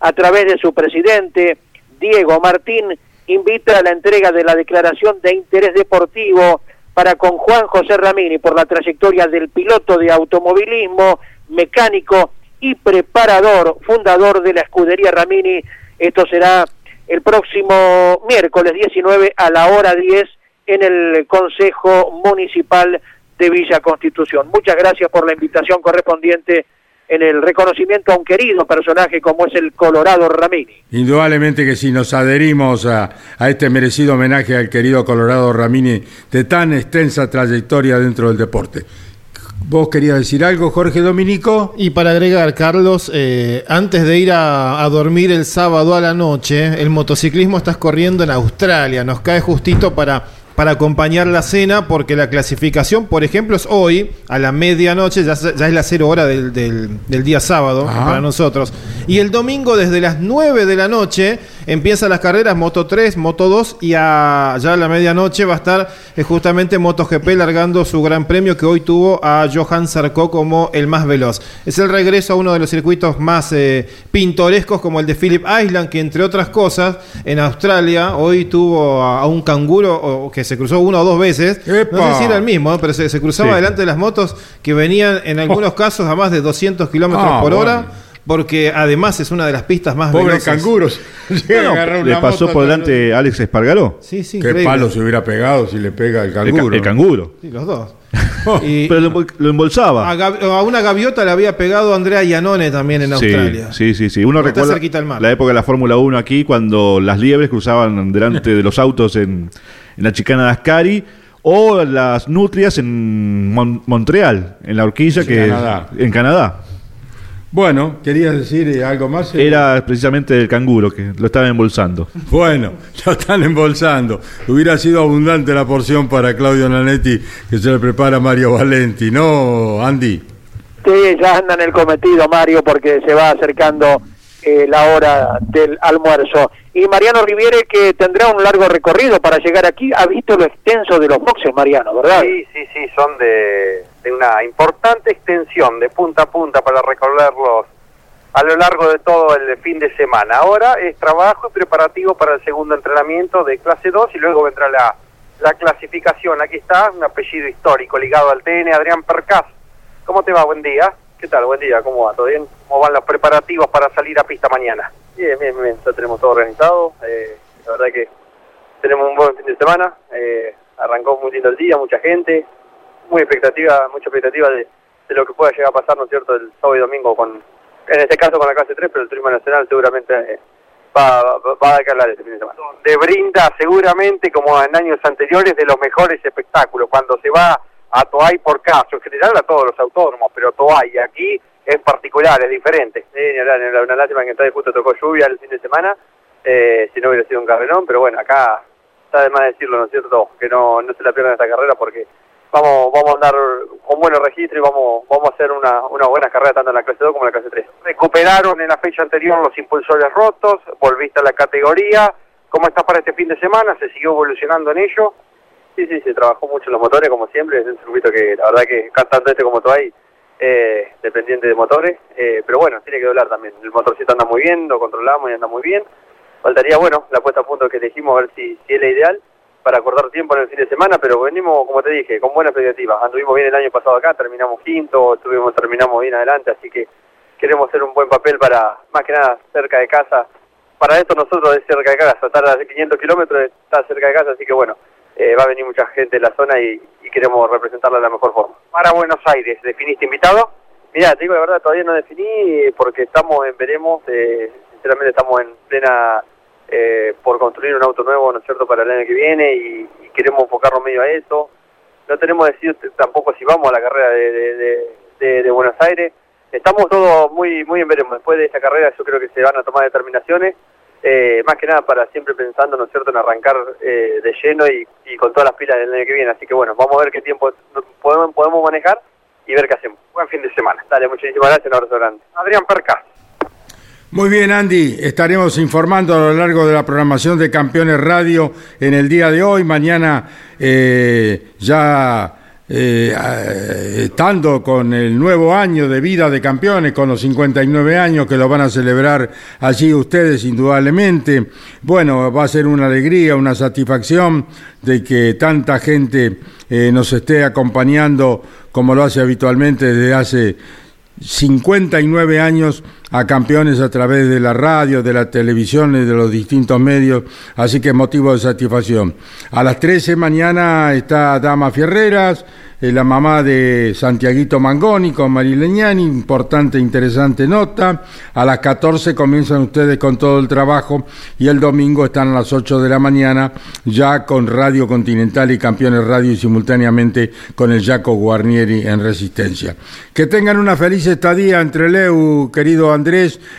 a través de su presidente, Diego Martín, invita a la entrega de la declaración de interés deportivo para con Juan José Ramini por la trayectoria del piloto de automovilismo, mecánico y preparador, fundador de la escudería Ramini. Esto será el próximo miércoles 19 a la hora 10 en el Consejo Municipal de Villa Constitución. Muchas gracias por la invitación correspondiente en el reconocimiento a un querido personaje como es el Colorado Ramini. Indudablemente que si nos adherimos a, este merecido homenaje al querido Colorado Ramini de tan extensa trayectoria dentro del deporte. ¿Vos querías decir algo, Jorge Dominico? Y para agregar, Carlos, eh, antes de ir a, a, dormir el sábado a la noche, el motociclismo estás corriendo en Australia. Nos cae justito para para acompañar la cena, porque la clasificación, por ejemplo, es hoy, a la medianoche, ya, es la cero hora del, del, día sábado para nosotros. Y el domingo, desde las 9 de la noche, empiezan las carreras Moto 3, Moto 2, y a, ya a la medianoche va a estar eh, justamente MotoGP largando su gran premio que hoy tuvo a Johan Sarko como el más veloz. Es el regreso a uno de los circuitos más eh, pintorescos, como el de Phillip Island, que entre otras cosas, en Australia, hoy tuvo a, un canguro que se cruzó una o dos veces. No sé si era el mismo, pero se, cruzaba delante de las motos que venían en algunos oh. casos a más de 200 kilómetros ah, por hora. Porque además es una de las pistas más Pobres canguros. le pasó por delante Alex Espargaró. Sí, sí, Qué palo se hubiera pegado si le pega el canguro. El, canguro. Sí, los dos. pero lo, embolsaba. A, una gaviota le había pegado Andrea Iannone también en Australia. Sí, sí, sí. Uno recuerda la época de la Fórmula 1 aquí, cuando las liebres cruzaban delante de los autos en, en la chicana de Ascari o las nutrias en Montreal, en la horquilla que en Canadá. Bueno, ¿querías decir eh, algo más? Era precisamente el canguro que lo estaba embolsando. Bueno, lo están embolsando. Hubiera sido abundante la porción para Claudio Nanetti que se le prepara Mario Valenti, ¿no, Andy? Sí, ya anda en el cometido, Mario, porque se va acercando eh, la hora del almuerzo. Y Mariano Riviere, que tendrá un largo recorrido para llegar aquí, ha visto lo extenso de los boxes, Mariano, ¿verdad? Sí, sí, sí, son de, una importante extensión de punta a punta para recorrerlos a lo largo de todo el fin de semana. Ahora es trabajo y preparativo para el segundo entrenamiento de clase 2 y luego vendrá la, la clasificación. Aquí está, un apellido histórico ligado al TN, Adrián Percaz. ¿Cómo te va? Buen día. ¿Qué tal? Buen día, ¿cómo va? ¿Todo bien? ¿Cómo van los preparativos para salir a pista mañana? Bien, bien, bien, ya tenemos todo organizado. Eh, la verdad que tenemos un buen fin de semana. Eh, arrancó muy lindo el día, mucha gente, muy expectativa, mucha expectativa de, lo que pueda llegar a pasar, ¿no es cierto?, el sábado y domingo, con en este caso con la clase 3, pero el turismo nacional seguramente eh, va, a decalar este fin de semana. De brinda seguramente, como en años anteriores, de los mejores espectáculos. Cuando se va a Toay por caso, en general a todos los autónomos, pero Toay aquí es particular, es diferente. Eh, una lástima que entonces justo tocó lluvia el fin de semana, eh, si no hubiera sido un carrerón, pero bueno, acá está de más decirlo, ¿no es cierto? Que no, no se la pierdan esta carrera porque vamos vamos a andar con buenos registros y vamos vamos a hacer una, una buena carrera tanto en la clase 2 como en la clase 3. Recuperaron en la fecha anterior los impulsores rotos, volviste a la categoría, ¿cómo está para este fin de semana? ¿Se siguió evolucionando en ello? Sí, sí, se trabajó mucho los motores, como siempre, es un circuito que la verdad que tanto este como hay eh, dependiente de motores, eh, pero bueno, tiene que doblar también. El motorcito anda muy bien, lo controlamos y anda muy bien. Faltaría, bueno, la puesta a punto que elegimos, a ver si, si es la ideal para acordar tiempo en el fin de semana, pero venimos, como te dije, con buenas expectativas. Anduvimos bien el año pasado acá, terminamos quinto, estuvimos, terminamos bien adelante, así que queremos hacer un buen papel para, más que nada, cerca de casa. Para esto nosotros es cerca de casa, estar a 500 kilómetros, está cerca de casa, así que bueno, eh, va a venir mucha gente de la zona y, queremos representarla de la mejor forma. Para Buenos Aires, ¿definiste invitado? Mira, te digo la verdad, todavía no definí porque estamos en veremos, eh, sinceramente estamos en plena eh, por construir un auto nuevo, ¿no es cierto?, para el año que viene y, y queremos enfocarnos medio a eso. No tenemos decidido tampoco si vamos a la carrera de, de- de- de- de Buenos Aires. Estamos todos muy muy en veremos. Después de esta carrera yo creo que se van a tomar determinaciones, eh, más que nada para siempre pensando, ¿no es cierto?, en arrancar eh, de lleno y, con todas las pilas del año que viene. Así que bueno, vamos a ver qué tiempo podemos, podemos manejar y ver qué hacemos. Buen fin de semana. Dale, muchísimas gracias, un abrazo grande. Adrián Percas. Muy bien, Andy. Estaremos informando a lo largo de la programación de Campeones Radio en el día de hoy. Mañana eh, ya eh, estando con el nuevo año de vida de campeones, con los 59 años que lo van a celebrar allí ustedes indudablemente. Bueno, va a ser una alegría, una satisfacción de que tanta gente eh, nos esté acompañando como lo hace habitualmente desde hace 59 años a campeones a través de la radio, de la televisión y de los distintos medios, así que motivo de satisfacción. A las 13 mañana está Dama Fierreras, eh, la mamá de Santiaguito Mangoni con Marileñani, importante, interesante nota. A las 14 comienzan ustedes con todo el trabajo y el domingo están a las 8 de la mañana ya con Radio Continental y Campeones Radio y simultáneamente con el Jaco Guarnieri en Resistencia. Que tengan una feliz estadía entre Leu, querido Andrés,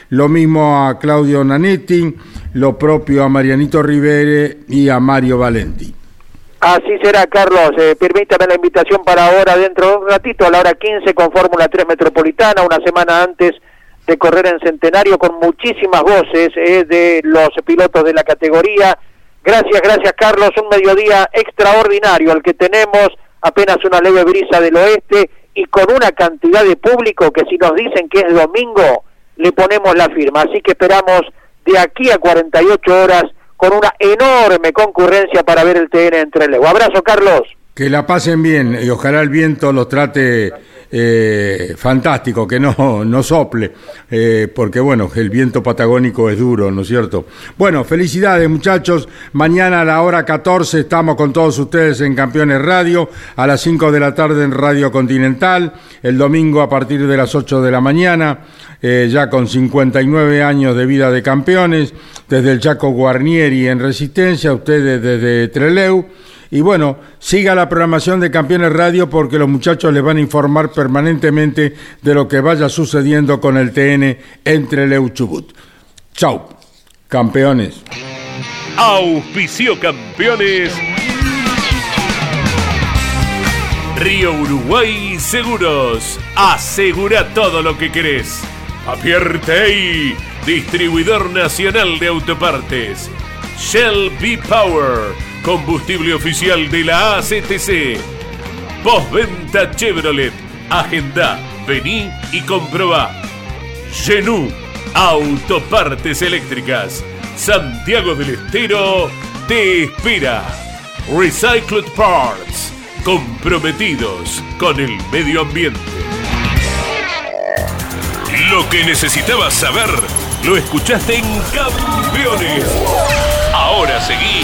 lo mismo a Claudio Nanetti, lo propio a Marianito Rivere y a Mario Valenti. Así será, Carlos. Eh, permítame la invitación para ahora, dentro de un ratito, a la hora 15, con Fórmula 3 Metropolitana, una semana antes de correr en Centenario, con muchísimas voces eh, de los pilotos de la categoría. Gracias, gracias, Carlos. Un mediodía extraordinario el que tenemos, apenas una leve brisa del oeste y con una cantidad de público que si nos dicen que es domingo, le ponemos la firma. Así que esperamos de aquí a 48 horas con una enorme concurrencia para ver el TN entre Lego. Abrazo, Carlos. Que la pasen bien y ojalá el viento los trate eh, fantástico, que no, no sople, eh, porque bueno, el viento patagónico es duro, ¿no es cierto? Bueno, felicidades muchachos, mañana a la hora 14 estamos con todos ustedes en Campeones Radio, a las 5 de la tarde en Radio Continental, el domingo a partir de las 8 de la mañana, eh, ya con 59 años de vida de campeones, desde el Chaco Guarnieri en Resistencia, ustedes desde Treleu. Y bueno, siga la programación de Campeones Radio porque los muchachos les van a informar permanentemente de lo que vaya sucediendo con el TN entre Leu Chubut. Chau, campeones. Auspicio campeones. Río Uruguay Seguros. Asegura todo lo que querés. Apierte distribuidor nacional de autopartes. Shell B Power, combustible oficial de la ACTC. Postventa Chevrolet. Agenda, vení y comprobá. Genú, autopartes eléctricas. Santiago del Estero te espera. Recycled Parts, comprometidos con el medio ambiente. Lo que necesitabas saber, lo escuchaste en Campeones. Ahora seguí